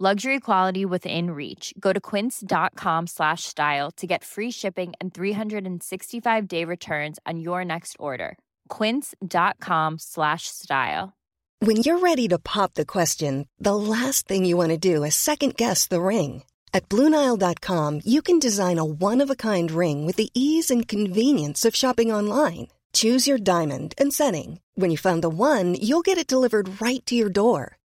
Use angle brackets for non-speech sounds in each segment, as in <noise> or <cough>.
Luxury quality within reach. Go to quince.com slash style to get free shipping and 365 day returns on your next order. Quince.com slash style. When you're ready to pop the question, the last thing you want to do is second guess the ring. At Bluenile.com, you can design a one of a kind ring with the ease and convenience of shopping online. Choose your diamond and setting. When you find the one, you'll get it delivered right to your door.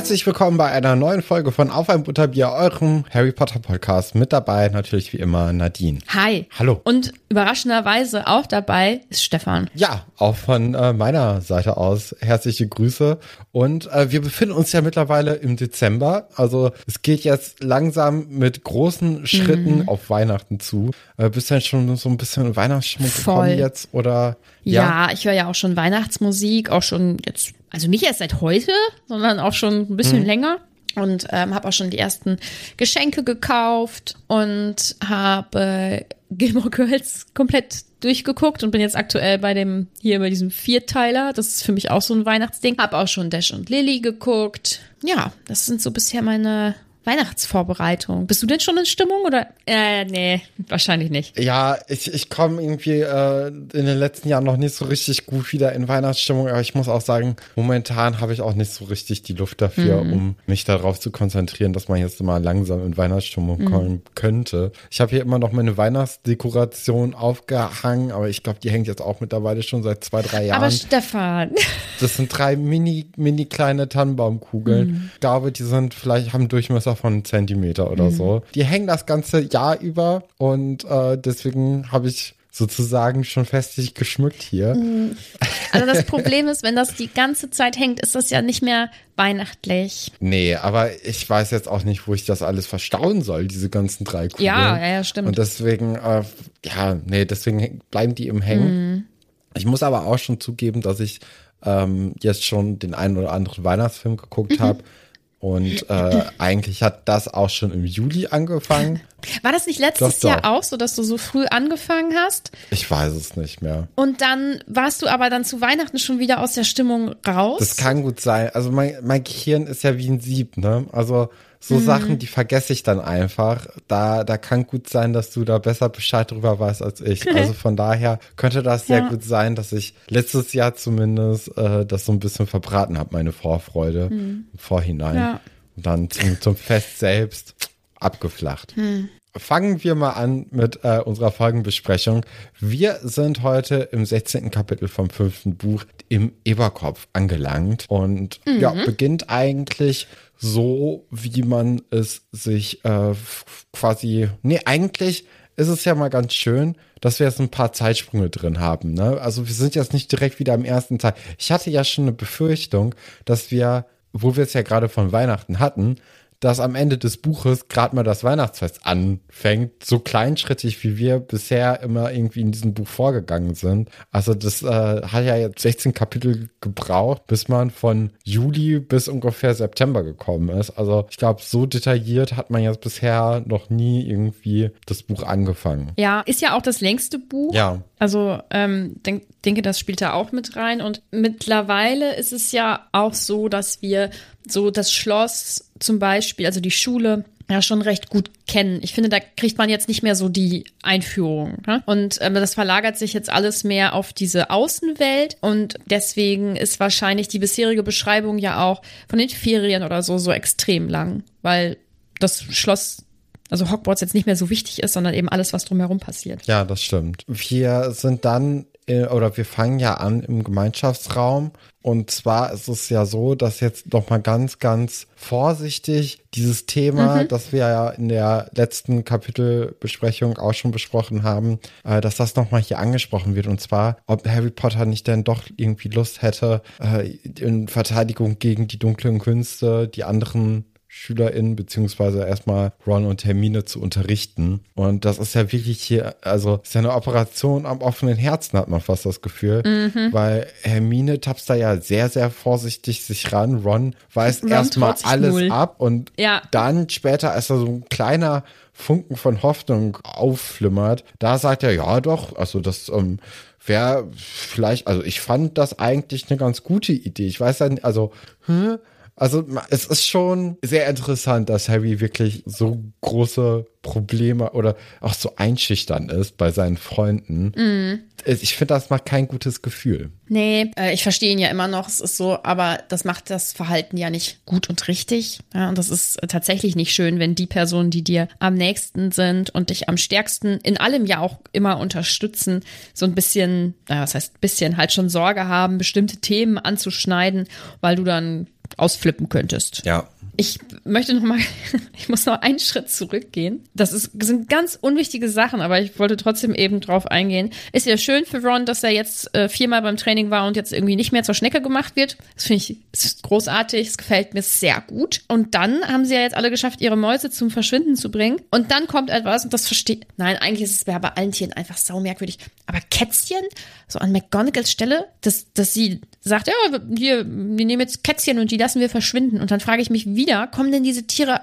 Herzlich willkommen bei einer neuen Folge von Auf ein Butterbier, eurem Harry Potter Podcast. Mit dabei natürlich wie immer Nadine. Hi. Hallo. Und überraschenderweise auch dabei ist Stefan. Ja, auch von äh, meiner Seite aus herzliche Grüße. Und äh, wir befinden uns ja mittlerweile im Dezember. Also es geht jetzt langsam mit großen Schritten Mhm. auf Weihnachten zu. Äh, bist du denn schon so ein bisschen Voll. gekommen jetzt? Oder Ja, ich höre ja auch schon Weihnachtsmusik, auch schon jetzt, also nicht erst seit heute, sondern auch schon ein Mhm. bisschen länger. Und ähm, habe auch schon die ersten Geschenke gekauft und habe Gilmore Girls komplett durchgeguckt und bin jetzt aktuell bei dem, hier bei diesem Vierteiler. Das ist für mich auch so ein Weihnachtsding. Habe auch schon Dash und Lily geguckt. Ja, das sind so bisher meine Weihnachtsvorbereitungen. Bist du denn schon in Stimmung oder? Äh, nee, wahrscheinlich nicht. Ja, ich, ich komme irgendwie äh, in den letzten Jahren noch nicht so richtig gut wieder in Weihnachtsstimmung, aber ich muss auch sagen, momentan habe ich auch nicht so richtig die Luft dafür, Mhm. um mich darauf zu konzentrieren, dass man jetzt mal langsam in Weihnachtsstimmung Mhm. kommen könnte. Ich habe hier immer noch meine Weihnachtsdekoration aufgehangen, aber ich glaube, die hängt jetzt auch mittlerweile schon seit zwei, drei Jahren. Aber Stefan, Das sind drei mini, mini kleine Tannenbaumkugeln. Mhm. Ich glaube, die sind vielleicht, haben einen Durchmesser von Zentimeter oder Mhm. so. Die hängen das ganze Jahr über und äh, deswegen habe ich sozusagen schon festlich geschmückt hier. Mhm. also das Problem ist, wenn das die ganze Zeit hängt, ist das ja nicht mehr weihnachtlich. Nee, aber ich weiß jetzt auch nicht, wo ich das alles verstauen soll, diese ganzen drei Kugeln. Ja, ja, ja, stimmt. Und deswegen, äh, ja, nee, deswegen bleiben die im Hängen. Mhm. Ich muss aber auch schon zugeben, dass ich ähm, jetzt schon den einen oder anderen Weihnachtsfilm geguckt Mhm. habe. Und äh, eigentlich hat das auch schon im Juli angefangen. War das nicht letztes Doch, doch. Jahr auch so, dass du so früh angefangen hast Ich weiß es nicht mehr. und dann warst du aber dann zu Weihnachten schon wieder aus der Stimmung raus? Das kann gut sein. Also mein, mein Gehirn ist ja wie ein Sieb, ne? Also so Sachen, die vergesse ich dann einfach. Da, da kann gut sein, dass du da besser Bescheid drüber weißt als ich. <laughs> Also von daher könnte das sehr Ja. gut sein, dass ich letztes Jahr zumindest äh, das so ein bisschen verbraten habe, meine Vorfreude im Vorhinein. Ja. Und dann zum, zum Fest selbst abgeflacht. Fangen wir mal an mit äh, unserer Folgenbesprechung. Wir sind heute im 16. Kapitel vom fünften Buch im Eberkopf angelangt und ja, beginnt eigentlich so, wie man es sich äh, quasi, nee, eigentlich ist es ja mal ganz schön, dass wir jetzt ein paar Zeitsprünge drin haben. Ne? Also wir sind jetzt nicht direkt wieder im ersten Teil. Ich hatte ja schon eine Befürchtung, dass wir, wo wir es ja gerade von Weihnachten hatten, dass am Ende des Buches gerade mal das Weihnachtsfest anfängt, so kleinschrittig wie wir bisher immer irgendwie in diesem Buch vorgegangen sind. Also das äh, hat ja jetzt 16 Kapitel gebraucht, bis man von Juli bis ungefähr September gekommen ist. Also ich glaube, so detailliert hat man jetzt bisher noch nie irgendwie das Buch angefangen. Ja, ist ja auch das längste Buch. Ja. Also ähm, denk, denke, das spielt da auch mit rein. Und mittlerweile ist es ja auch so, dass wir so das Schloss zum Beispiel, also die Schule, ja schon recht gut kennen. Ich finde, da kriegt man jetzt nicht mehr so die Einführung. Ne? Und ähm, das verlagert sich jetzt alles mehr auf diese Außenwelt und deswegen ist wahrscheinlich die bisherige Beschreibung ja auch von den Ferien oder so so extrem lang, weil das Schloss also Hogwarts jetzt nicht mehr so wichtig ist, sondern eben alles, was drumherum passiert. Ja, das stimmt. Wir sind dann äh, oder wir fangen ja an im Gemeinschaftsraum und zwar ist es ja so, dass jetzt noch mal ganz, ganz vorsichtig dieses Thema, mhm. das wir ja in der letzten Kapitelbesprechung auch schon besprochen haben, äh, dass das noch mal hier angesprochen wird. Und zwar, ob Harry Potter nicht denn doch irgendwie Lust hätte, äh, in Verteidigung gegen die dunklen Künste, die anderen SchülerInnen beziehungsweise erstmal Ron und Hermine zu unterrichten. Und das ist ja wirklich hier, also ist ja eine Operation am offenen Herzen, hat man fast das Gefühl. Mhm. Weil Hermine tapst da ja sehr, sehr vorsichtig sich ran. Ron weist erstmal alles null. ab und ja. dann später, als da so ein kleiner Funken von Hoffnung aufflimmert, da sagt er, ja doch, also das ähm, wäre vielleicht, also ich fand das eigentlich eine ganz gute Idee. Ich weiß ja nicht, also, hm, also es ist schon sehr interessant, dass Harry wirklich so große Probleme oder auch so einschüchtern ist bei seinen Freunden. Mm. Ich finde, das macht kein gutes Gefühl. Nee, äh, ich verstehe ihn ja immer noch, es ist so, aber das macht das Verhalten ja nicht gut und richtig. Ja, und das ist tatsächlich nicht schön, wenn die Personen, die dir am nächsten sind und dich am stärksten in allem ja auch immer unterstützen, so ein bisschen, naja, was heißt bisschen, halt schon Sorge haben, bestimmte Themen anzuschneiden, weil du dann ausflippen könntest. Ja. Ich möchte noch mal, <laughs> ich muss noch einen Schritt zurückgehen. Das ist, sind ganz unwichtige Sachen, aber ich wollte trotzdem eben drauf eingehen. Ist ja schön für Ron, dass er jetzt äh, viermal beim Training war und jetzt irgendwie nicht mehr zur Schnecke gemacht wird. Das finde ich großartig. Es gefällt mir sehr gut. Und dann haben sie ja jetzt alle geschafft, ihre Mäuse zum Verschwinden zu bringen. Und dann kommt etwas und das versteht. Nein, eigentlich ist es bei allen Tieren einfach sau merkwürdig. Aber Kätzchen, so an McGonagalls Stelle, dass, dass sie sagt, ja, hier, wir nehmen jetzt Kätzchen und die lassen wir verschwinden. Und dann frage ich mich wieder, kommen denn diese Tiere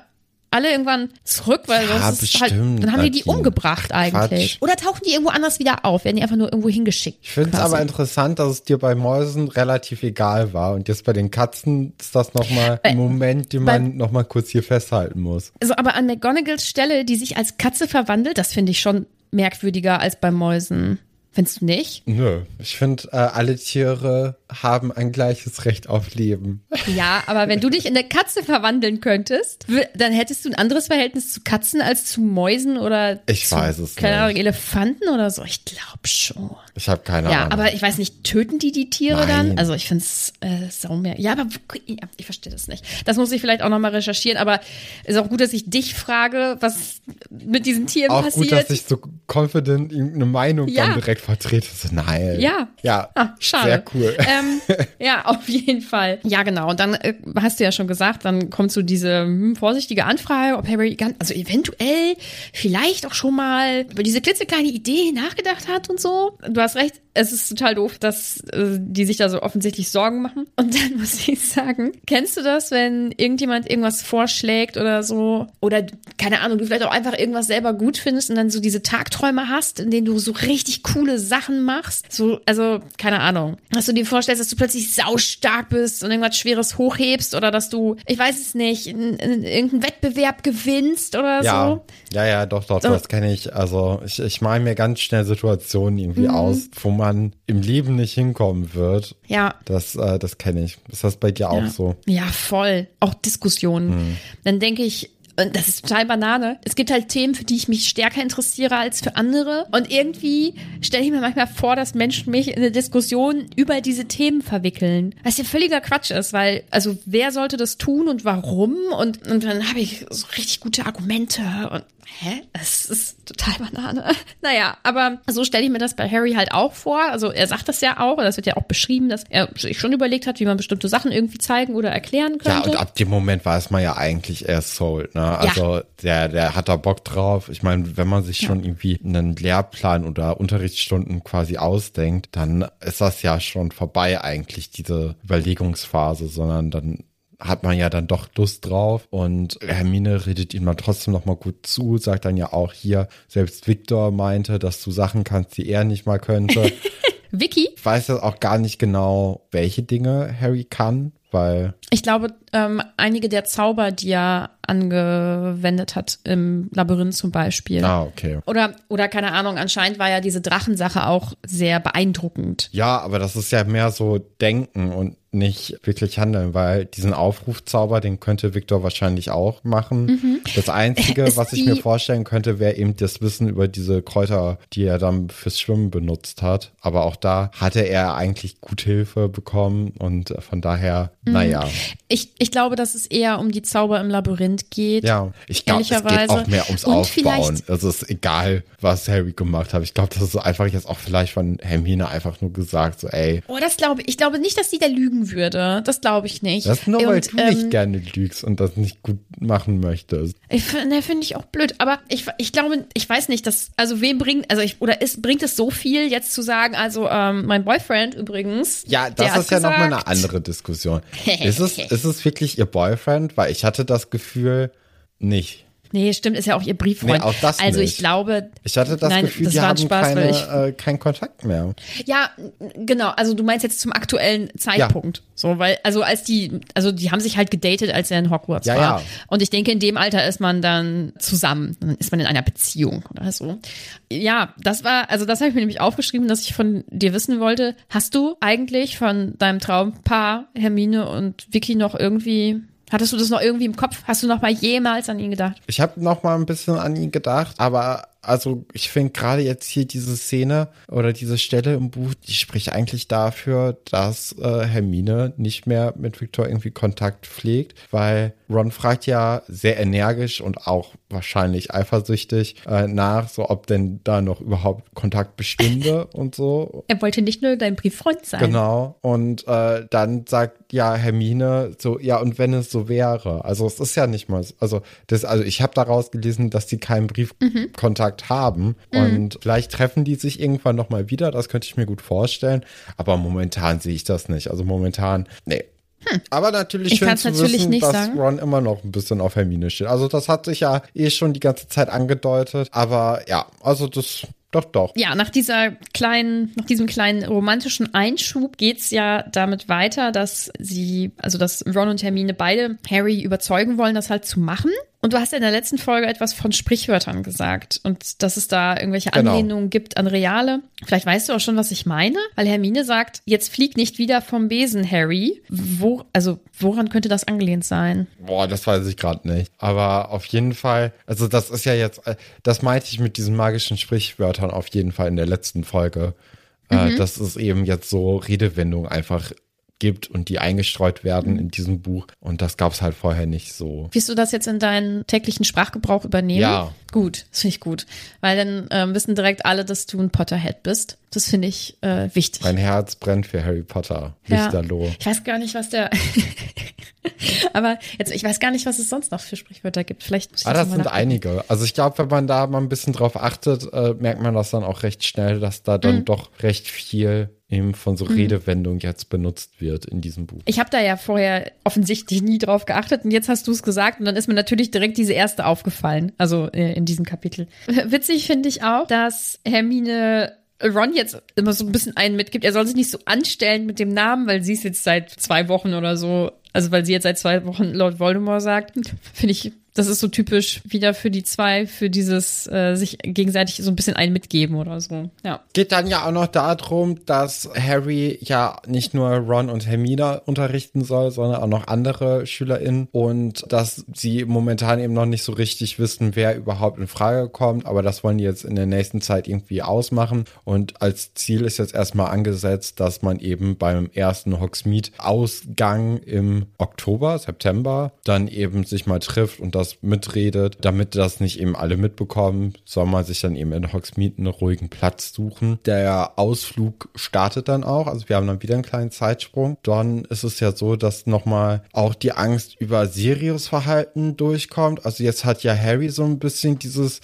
alle irgendwann zurück, weil ja, sonst ist halt, dann haben die die umgebracht eigentlich. Quatsch. Oder tauchen die irgendwo anders wieder auf, werden die einfach nur irgendwo hingeschickt. Ich finde es aber interessant, dass es dir bei Mäusen relativ egal war und jetzt bei den Katzen ist das nochmal ein Moment, den man nochmal kurz hier festhalten muss. Also aber an McGonagalls Stelle, die sich als Katze verwandelt, das finde ich schon merkwürdiger als bei Mäusen. Findest du nicht? Nö. Ich finde, äh, alle Tiere haben ein gleiches Recht auf Leben. Ja, aber wenn du dich in eine Katze verwandeln könntest, dann hättest du ein anderes Verhältnis zu Katzen als zu Mäusen oder ich zu, weiß es keine Ahnung, Elefanten oder so. Ich glaube schon. Ich habe keine ja, Ahnung. Ja, aber ich weiß nicht, töten die die Tiere Nein. dann? Also ich finde es äh, saumer. Ja, aber ja, ich verstehe das nicht. Das muss ich vielleicht auch nochmal recherchieren, aber ist auch gut, dass ich dich frage, was mit diesen Tieren auch passiert. Auch gut, dass ich so confident eine Meinung ja. dann direkt vertrete. So, nein. Ja. Ja. Ah, schade. Sehr cool. Ähm, <laughs> ja, auf jeden Fall. Ja, genau. Und dann äh, hast du ja schon gesagt, dann kommt so diese hm, vorsichtige Anfrage, ob Harry ganz, also eventuell vielleicht auch schon mal über diese klitzekleine Idee nachgedacht hat und so. Du hast recht, es ist total doof, dass äh, die sich da so offensichtlich Sorgen machen. Und dann <laughs> muss ich sagen, kennst du das, wenn irgendjemand irgendwas vorschlägt oder so? Oder keine Ahnung, du vielleicht auch einfach irgendwas selber gut findest und dann so diese Tagträume hast, in denen du so richtig coole Sachen machst. So, also, keine Ahnung. Dass du dir vorstellst, dass du plötzlich saustark bist und irgendwas Schweres hochhebst oder dass du, ich weiß es nicht, in, in, irgendeinen Wettbewerb gewinnst oder ja. so. Ja, ja, doch, doch, so. das kenne ich. Also ich, ich male mir ganz schnell Situationen irgendwie mhm. aus, wo man im Leben nicht hinkommen wird. Ja. Das, äh, das kenne ich. Ist das bei dir ja. auch so? Ja, voll. Auch Diskussionen. Mhm. Dann denke ich, Und das ist total Banane. Es gibt halt Themen, für die ich mich stärker interessiere als für andere. Und irgendwie stelle ich mir manchmal vor, dass Menschen mich in eine Diskussion über diese Themen verwickeln. Was ja völliger Quatsch ist, weil, also wer sollte das tun und warum? Und, und dann habe ich so richtig gute Argumente und Hä? Es ist total Banane. <laughs> Naja, aber so stelle ich mir das bei Harry halt auch vor. Also er sagt das ja auch, und das wird ja auch beschrieben, dass er sich schon überlegt hat, wie man bestimmte Sachen irgendwie zeigen oder erklären könnte. Ja, und ab dem Moment weiß man ja eigentlich, er ist sold, ne? Also ja. der, der hat da Bock drauf. Ich meine, wenn man sich schon irgendwie einen Lehrplan oder Unterrichtsstunden quasi ausdenkt, dann ist das ja schon vorbei eigentlich, diese Überlegungsphase, sondern dann hat man ja dann doch Lust drauf und Hermine redet ihm dann trotzdem noch mal gut zu, sagt dann ja auch hier, selbst Victor meinte, dass du Sachen kannst, die er nicht mal könnte. <laughs> Vicky? Ich weiß jetzt auch gar nicht genau, welche Dinge Harry kann, weil. Ich glaube, ähm, einige der Zauber, die er angewendet hat im Labyrinth zum Beispiel. Ah, okay. Oder, oder keine Ahnung, anscheinend war ja diese Drachensache auch sehr beeindruckend. Ja, aber das ist ja mehr so Denken und nicht wirklich handeln, weil diesen Aufrufzauber, den könnte Victor wahrscheinlich auch machen. Mhm. Das Einzige, was ich mir vorstellen könnte, wäre eben das Wissen über diese Kräuter, die er dann fürs Schwimmen benutzt hat. Aber auch da hatte er eigentlich gut Hilfe bekommen und von daher. Naja. Ich, ich glaube, dass es eher um die Zauber im Labyrinth geht. Ja, ich glaube, es geht auch mehr ums und Aufbauen. Also es ist egal, was Harry gemacht hat. Ich glaube, das ist einfach jetzt auch vielleicht von Hermine einfach nur gesagt, so ey. Oh, das glaube ich. Ich glaube nicht, dass sie da lügen würde. Das glaube ich nicht. Das ist nur, weil und, du ähm, nicht gerne lügst und das nicht gut machen möchtest. Ich finde find ich auch blöd. Aber ich, ich glaube, ich weiß nicht, dass, also wem bringt, also ich, oder ist, bringt es so viel, jetzt zu sagen, also ähm, mein Boyfriend übrigens. Ja, das ist ja nochmal eine andere Diskussion. Ist, es, <laughs> ist es wirklich ihr Boyfriend? Weil ich hatte das Gefühl, nicht. Nee, stimmt, ist ja auch ihr Brieffreund. Nee, auch das also nicht. ich glaube. Ich hatte das nein, Gefühl, das die haben Spaß, keine, ich, äh, keinen Kontakt mehr. Ja, genau. Also du meinst jetzt zum aktuellen Zeitpunkt. Ja. So, weil, also als die, also die haben sich halt gedatet, als er in Hogwarts ja, war. Ja. Und ich denke, in dem Alter ist man dann zusammen. Dann ist man in einer Beziehung oder so. Ja, das war, also das habe ich mir nämlich aufgeschrieben, dass ich von dir wissen wollte. Hast du eigentlich von deinem Traumpaar Hermine und Vicky noch irgendwie Hattest du das noch irgendwie im Kopf? Hast du noch mal jemals an ihn gedacht? Ich habe noch mal ein bisschen an ihn gedacht, aber also ich finde gerade jetzt hier diese Szene oder diese Stelle im Buch, die spricht eigentlich dafür, dass äh, Hermine nicht mehr mit Victor irgendwie Kontakt pflegt, weil Ron fragt ja sehr energisch und auch wahrscheinlich eifersüchtig äh, nach, so ob denn da noch überhaupt Kontakt bestünde <laughs> und so. Er wollte nicht nur dein Brieffreund sein. Genau. Und äh, dann sagt ja Hermine so, ja, und wenn es so wäre. Also es ist ja nicht mal, also das, also ich habe daraus gelesen, dass sie keinen Briefkontakt mhm. Haben. Mhm. Und vielleicht treffen die sich irgendwann nochmal wieder, das könnte ich mir gut vorstellen. Aber momentan sehe ich das nicht. Also momentan, nee, hm. Aber natürlich ich schön zu wissen, dass sagen. Ron immer noch ein bisschen auf Hermine steht. Also das hat sich ja eh schon die ganze Zeit angedeutet. Aber ja, also das doch, doch. Ja, nach dieser kleinen, nach diesem kleinen romantischen Einschub geht's ja damit weiter, dass sie, also dass Ron und Hermine beide Harry überzeugen wollen, das halt zu machen. Und du hast ja in der letzten Folge etwas von Sprichwörtern gesagt und dass es da irgendwelche genau. Anlehnungen gibt an reale. Vielleicht weißt du auch schon, was ich meine, weil Hermine sagt, jetzt flieg nicht wieder vom Besen, Harry. Wo, also woran könnte das angelehnt sein? Boah, das weiß ich gerade nicht. Aber auf jeden Fall, also das ist ja jetzt, äh, das meinte ich mit diesen magischen Sprichwörtern auf jeden Fall in der letzten Folge. Äh, mhm. dass es eben jetzt so Redewendungen einfach gibt und die eingestreut werden in diesem Buch. Und das gab es halt vorher nicht so. Wirst du das jetzt in deinen täglichen Sprachgebrauch übernehmen? Ja. Gut, das finde ich gut. Weil dann ähm, wissen direkt alle, dass du ein Potterhead bist. Das finde ich äh, wichtig. Mein Herz brennt für Harry Potter. Lichterloh. Ja. Ich weiß gar nicht, was der. <laughs> Aber jetzt, ich weiß gar nicht, was es sonst noch für Sprichwörter gibt. Vielleicht muss ich ah, das, das sind einige. Also ich glaube, wenn man da mal ein bisschen drauf achtet, äh, merkt man das dann auch recht schnell, dass da dann mhm. doch recht viel eben von so mhm. Redewendung jetzt benutzt wird in diesem Buch. Ich habe da ja vorher offensichtlich nie drauf geachtet und jetzt hast du es gesagt und dann ist mir natürlich direkt diese erste aufgefallen, also äh, in diesem Kapitel. <laughs> Witzig finde ich auch, dass Hermine Ron jetzt immer so ein bisschen einen mitgibt, er soll sich nicht so anstellen mit dem Namen, weil sie ist jetzt seit zwei Wochen oder so, also weil sie jetzt seit zwei Wochen Lord Voldemort sagt, finde ich das ist so typisch wieder für die zwei, für dieses äh, sich gegenseitig so ein bisschen ein mitgeben oder so. Ja. Geht dann ja auch noch darum, dass Harry ja nicht nur Ron und Hermine unterrichten soll, sondern auch noch andere SchülerInnen und dass sie momentan eben noch nicht so richtig wissen, wer überhaupt in Frage kommt, aber das wollen die jetzt in der nächsten Zeit irgendwie ausmachen und als Ziel ist jetzt erstmal angesetzt, dass man eben beim ersten Hogsmeade-Ausgang im Oktober, September dann eben sich mal trifft und das mitredet, damit das nicht eben alle mitbekommen, soll man sich dann eben in Hogsmeade einen ruhigen Platz suchen. Der Ausflug startet dann auch, also wir haben dann wieder einen kleinen Zeitsprung. Dann ist es ja so, dass nochmal auch die Angst über Sirius Verhalten durchkommt. Also jetzt hat ja Harry so ein bisschen dieses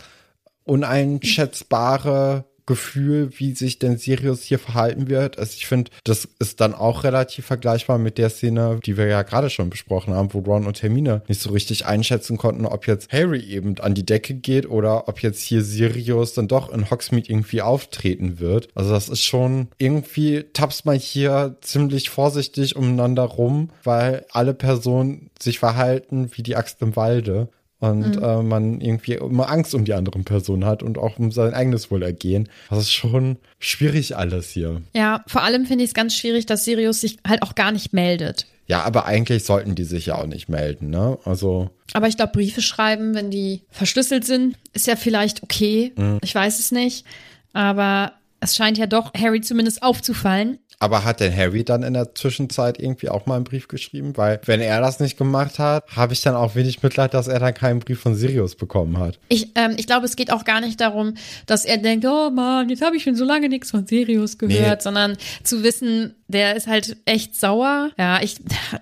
uneinschätzbare Gefühl, wie sich denn Sirius hier verhalten wird. Also ich finde, das ist dann auch relativ vergleichbar mit der Szene, die wir ja gerade schon besprochen haben, wo Ron und Hermine nicht so richtig einschätzen konnten, ob jetzt Harry eben an die Decke geht oder ob jetzt hier Sirius dann doch in Hogsmeade irgendwie auftreten wird. Also das ist schon irgendwie tappst man hier ziemlich vorsichtig umeinander rum, weil alle Personen sich verhalten wie die Axt im Walde und mhm. äh, man irgendwie immer Angst um die anderen Personen hat und auch um sein eigenes Wohlergehen. Das ist schon schwierig alles hier. Ja, vor allem finde ich es ganz schwierig, dass Sirius sich halt auch gar nicht meldet. Ja, aber eigentlich sollten die sich ja auch nicht melden, ne? Also. Aber ich glaube, Briefe schreiben, wenn die verschlüsselt sind, ist ja vielleicht okay. Mhm. Ich weiß es nicht. Aber es scheint ja doch Harry zumindest aufzufallen, aber hat denn Harry dann in der Zwischenzeit irgendwie auch mal einen Brief geschrieben? Weil wenn er das nicht gemacht hat, habe ich dann auch wenig Mitleid, dass er dann keinen Brief von Sirius bekommen hat. Ich, ähm, ich glaube, es geht auch gar nicht darum, dass er denkt, oh Mann, jetzt habe ich schon so lange nichts von Sirius gehört, nee. sondern zu wissen, der ist halt echt sauer. Ja, ich,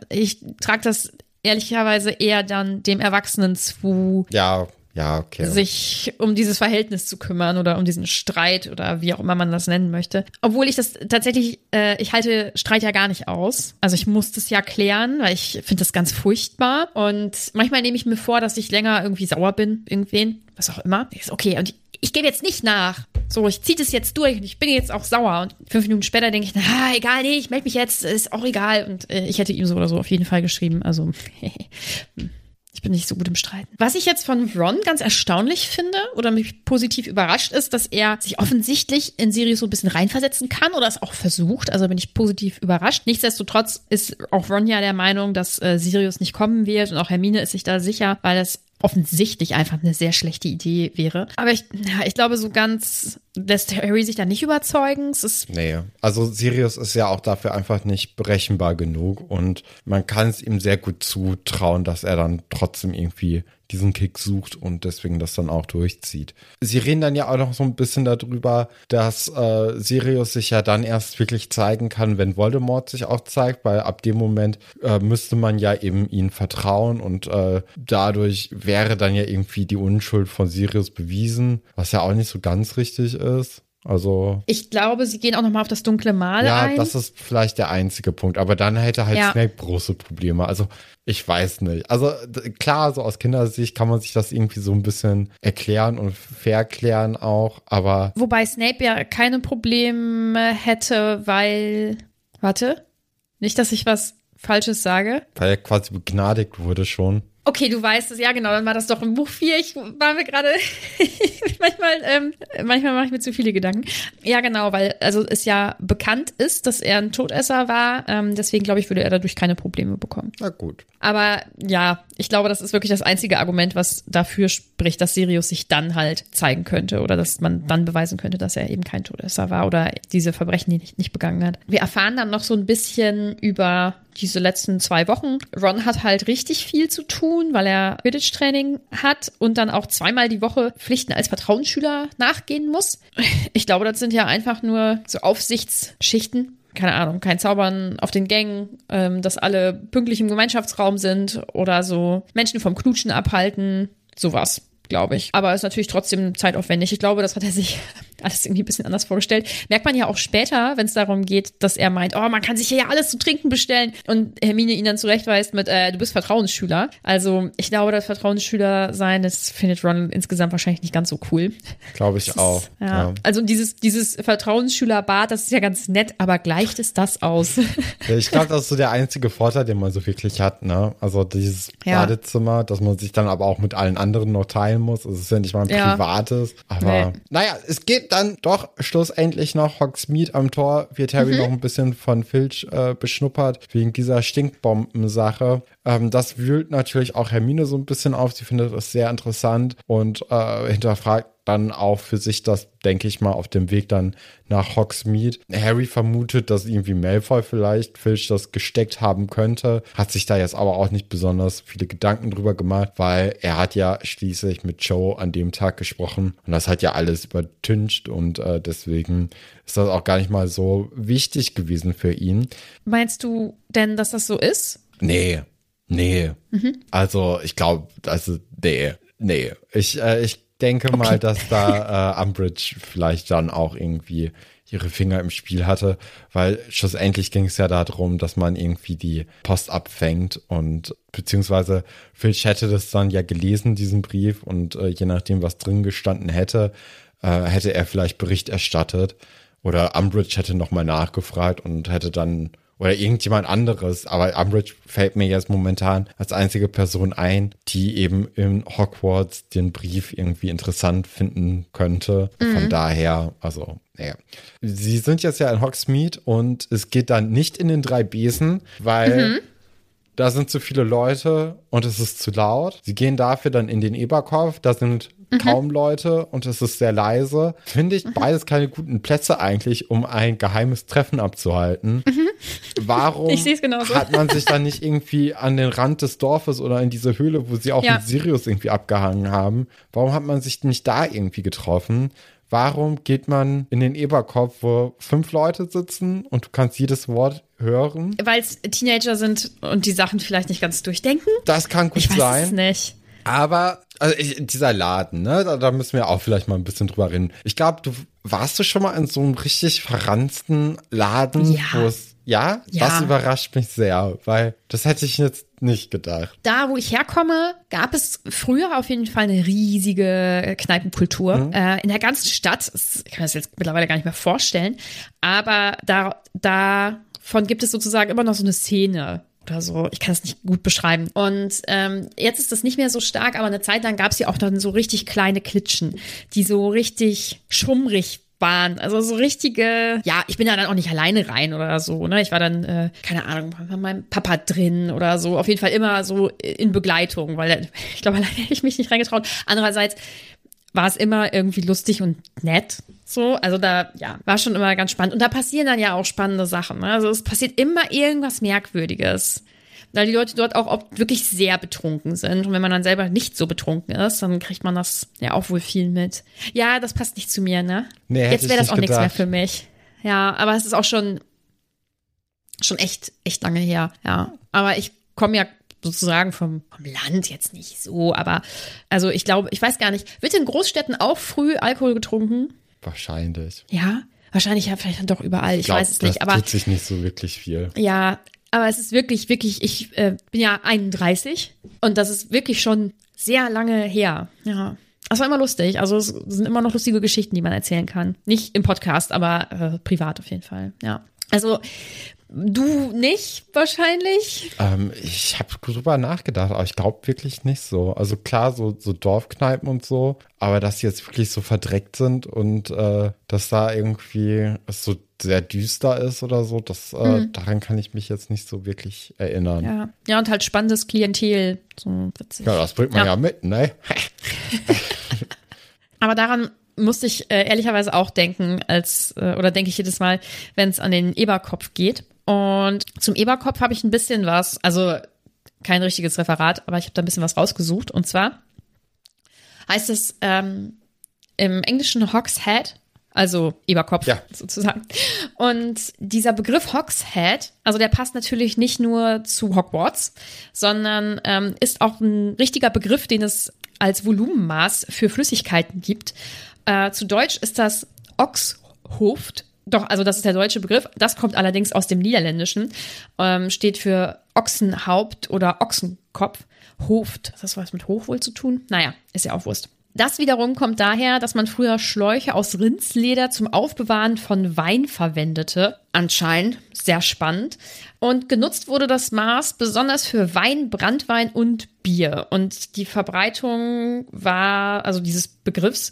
ich trage das ehrlicherweise eher dann dem Erwachsenen zu. Ja, ja, okay. sich um dieses Verhältnis zu kümmern oder um diesen Streit oder wie auch immer man das nennen möchte. Obwohl ich das tatsächlich, äh, ich halte Streit ja gar nicht aus. Also ich muss das ja klären, weil ich finde das ganz furchtbar. Und manchmal nehme ich mir vor, dass ich länger irgendwie sauer bin, irgendwen, was auch immer. Okay, und ich, ich gebe jetzt nicht nach. So, ich ziehe das jetzt durch und ich bin jetzt auch sauer. Und fünf Minuten später denke ich, na, egal, nee, ich melde mich jetzt, ist auch egal. Und äh, ich hätte ihm so oder so auf jeden Fall geschrieben. Also, <laughs> Ich bin nicht so gut im Streiten. Was ich jetzt von Ron ganz erstaunlich finde oder mich positiv überrascht ist, dass er sich offensichtlich in Sirius so ein bisschen reinversetzen kann oder es auch versucht. Also bin ich positiv überrascht. Nichtsdestotrotz ist auch Ron ja der Meinung, dass äh, Sirius nicht kommen wird und auch Hermine ist sich da sicher, weil es offensichtlich einfach eine sehr schlechte Idee wäre. Aber ich, ja, ich glaube, so ganz lässt Harry sich da nicht überzeugen. Es ist nee, also Sirius ist ja auch dafür einfach nicht berechenbar genug und man kann es ihm sehr gut zutrauen, dass er dann trotzdem irgendwie diesen Kick sucht und deswegen das dann auch durchzieht. Sie reden dann ja auch noch so ein bisschen darüber, dass äh, Sirius sich ja dann erst wirklich zeigen kann, wenn Voldemort sich auch zeigt, weil ab dem Moment äh, müsste man ja eben ihn vertrauen und äh, dadurch wäre dann ja irgendwie die Unschuld von Sirius bewiesen, was ja auch nicht so ganz richtig ist. Also. Ich glaube, sie gehen auch nochmal auf das dunkle Mal ja, ein. Ja, das ist vielleicht der einzige Punkt. Aber dann hätte halt ja. Snape große Probleme. Also, ich weiß nicht. Also, klar, so aus Kindersicht kann man sich das irgendwie so ein bisschen erklären und verklären auch. Aber. Wobei Snape ja keine Probleme hätte, weil. Warte. Nicht, dass ich was Falsches sage. Weil er quasi begnadigt wurde schon. Okay, du weißt es, ja genau, dann war das doch im Buch 4. Ich war mir gerade, <laughs> manchmal, ähm, manchmal mache ich mir zu viele Gedanken. Ja genau, weil also es ja bekannt ist, dass er ein Todesser war. Ähm, deswegen glaube ich, würde er dadurch keine Probleme bekommen. Na gut. Aber ja, ich glaube, das ist wirklich das einzige Argument, was dafür spricht, dass Sirius sich dann halt zeigen könnte oder dass man dann beweisen könnte, dass er eben kein Todesser war oder diese Verbrechen die nicht, nicht begangen hat. Wir erfahren dann noch so ein bisschen über diese letzten zwei Wochen. Ron hat halt richtig viel zu tun, weil er Quidditch-Training hat und dann auch zweimal die Woche Pflichten als Vertrauensschüler nachgehen muss. <laughs> Ich glaube, das sind ja einfach nur so Aufsichtsschichten. Keine Ahnung, kein Zaubern auf den Gängen, ähm, dass alle pünktlich im Gemeinschaftsraum sind oder so Menschen vom Knutschen abhalten, sowas glaube ich. Aber ist natürlich trotzdem zeitaufwendig. Ich glaube, das hat er sich alles irgendwie ein bisschen anders vorgestellt. Merkt man ja auch später, wenn es darum geht, dass er meint, oh, man kann sich hier ja alles zu trinken bestellen und Hermine ihn dann zurechtweist mit, äh, du bist Vertrauensschüler. Also ich glaube, das Vertrauensschüler sein, das findet Ron insgesamt wahrscheinlich nicht ganz so cool. Glaube ich Das auch. Ist, ja. ja. Also dieses, dieses Vertrauensschülerbad, das ist ja ganz nett, aber gleicht es das aus? <laughs> Ich glaube, das ist so der einzige Vorteil, den man so wirklich hat, ne? Also dieses ja. Badezimmer, dass man sich dann aber auch mit allen anderen noch teilen muss. Es ist ja nicht mal ein ja. privates. Aber nee. naja, es geht dann doch schlussendlich noch Hogsmeade am Tor. Wird Harry mhm. noch ein bisschen von Filch äh, beschnuppert, wegen dieser Stinkbomben-Sache. Ähm, das wühlt natürlich auch Hermine so ein bisschen auf. Sie findet es sehr interessant und äh, hinterfragt dann auch für sich das, denke ich mal, auf dem Weg dann nach Hogsmeade. Harry vermutet, dass irgendwie Malfoy vielleicht Filch das gesteckt haben könnte, hat sich da jetzt aber auch nicht besonders viele Gedanken drüber gemacht, weil er hat ja schließlich mit Joe an dem Tag gesprochen und das hat ja alles übertüncht und äh, deswegen ist das auch gar nicht mal so wichtig gewesen für ihn. Meinst du denn, dass das so ist? Nee, nee. Mhm. Also ich glaube, also nee, nee. Ich, äh, ich denke okay. mal, dass da äh, Umbridge vielleicht dann auch irgendwie ihre Finger im Spiel hatte, weil schlussendlich ging es ja darum, dass man irgendwie die Post abfängt und beziehungsweise Filch hätte das dann ja gelesen, diesen Brief und äh, je nachdem, was drin gestanden hätte, äh, hätte er vielleicht Bericht erstattet oder Umbridge hätte nochmal nachgefragt und hätte dann oder irgendjemand anderes. Aber Umbridge fällt mir jetzt momentan als einzige Person ein, die eben in Hogwarts den Brief irgendwie interessant finden könnte. Mhm. Von daher, also, naja. Sie sind jetzt ja in Hogsmeade und es geht dann nicht in den drei Besen, weil mhm. Da sind zu viele Leute und es ist zu laut. Sie gehen dafür dann in den Eberkopf, da sind mhm. kaum Leute und es ist sehr leise. Finde ich mhm. beides keine guten Plätze eigentlich, um ein geheimes Treffen abzuhalten. Mhm. Warum hat man sich dann nicht irgendwie an den Rand des Dorfes oder in diese Höhle, wo sie auch ja. mit Sirius irgendwie abgehangen haben, warum hat man sich nicht da irgendwie getroffen? Warum geht man in den Eberkopf, wo fünf Leute sitzen und du kannst jedes Wort hören? Weil es Teenager sind und die Sachen vielleicht nicht ganz durchdenken? Das kann gut ich sein. Ich weiß es nicht. Aber also ich, dieser Laden, ne, da, da, müssen wir auch vielleicht mal ein bisschen drüber reden. Ich glaube, du warst du schon mal in so einem richtig verranzten Laden, ja. wo es ja? ja, das überrascht mich sehr, weil das hätte ich jetzt nicht gedacht. Da, wo ich herkomme, gab es früher auf jeden Fall eine riesige Kneipenkultur mhm. äh, in der ganzen Stadt. Ich kann das jetzt mittlerweile gar nicht mehr vorstellen, aber da, davon gibt es sozusagen immer noch so eine Szene oder so. Ich kann es nicht gut beschreiben. Und ähm, jetzt ist das nicht mehr so stark, aber eine Zeit lang gab es ja auch dann so richtig kleine Klitschen, die so richtig schummrig waren. Also so richtige, ja, ich bin da dann auch nicht alleine rein oder so, ne? Ich war dann, äh, keine Ahnung, war meinem Papa drin oder so. Auf jeden Fall immer so in Begleitung, weil <laughs> ich glaube, <laughs> alleine hätte ich mich nicht reingetraut. Andererseits war es immer irgendwie lustig und nett. So, also da, ja, war schon immer ganz spannend. Und da passieren dann ja auch spannende Sachen. Ne? Also es passiert immer irgendwas Merkwürdiges. Weil die Leute dort auch wirklich sehr betrunken sind. Und wenn man dann selber nicht so betrunken ist, dann kriegt man das ja auch wohl viel mit. Ja, das passt nicht zu mir, ne? Nee, Jetzt wäre das auch nichts mehr für mich. Ja, aber es ist auch schon, schon echt, echt lange her. Ja. Aber ich komme ja sozusagen vom, vom Land jetzt nicht so, aber also ich glaube, ich weiß gar nicht, wird in Großstädten auch früh Alkohol getrunken? Wahrscheinlich. Ja, wahrscheinlich ja vielleicht dann doch überall, ich, ich glaub, weiß es nicht, aber tut sich nicht so wirklich viel. Ja, aber es ist wirklich, wirklich, ich äh, bin ja 31 und das ist wirklich schon sehr lange her. Ja. Das war immer lustig. Also es sind immer noch lustige Geschichten, die man erzählen kann. Nicht im Podcast, aber äh, privat auf jeden Fall. Ja. Also Du nicht wahrscheinlich? Ähm, ich habe drüber nachgedacht, aber ich glaube wirklich nicht so. Also klar, so, so Dorfkneipen und so, aber dass sie jetzt wirklich so verdreckt sind und äh, dass da irgendwie so sehr düster ist oder so, das, äh, mhm. daran kann ich mich jetzt nicht so wirklich erinnern. Ja, ja und halt spannendes Klientel. So witzig. Ja, das bringt man ja, ja mit, ne? <laughs> aber daran musste ich äh, ehrlicherweise auch denken, als, äh, oder denke ich jedes Mal, wenn es an den Eberkopf geht. Und zum Eberkopf habe ich ein bisschen was, also kein richtiges Referat, aber ich habe da ein bisschen was rausgesucht. Und zwar heißt es ähm, im Englischen Hogshead, also Eberkopf ja. <laughs> sozusagen. Und dieser Begriff Hogshead, also der passt natürlich nicht nur zu Hogwarts, sondern ähm, ist auch ein richtiger Begriff, den es als Volumenmaß für Flüssigkeiten gibt. Äh, zu Deutsch ist das Oxhoft. Doch, also das ist der deutsche Begriff. Das kommt allerdings aus dem Niederländischen. Ähm, steht für Ochsenhaupt oder Ochsenkopf. Hoft. Hat das was mit Hoch wohl zu tun? Naja, ist ja auch Wurst. Das wiederum kommt daher, dass man früher Schläuche aus Rindsleder zum Aufbewahren von Wein verwendete. Anscheinend sehr spannend. Und genutzt wurde das Maß besonders für Wein, Brandwein und Bier. Und die Verbreitung war, also dieses Begriffs,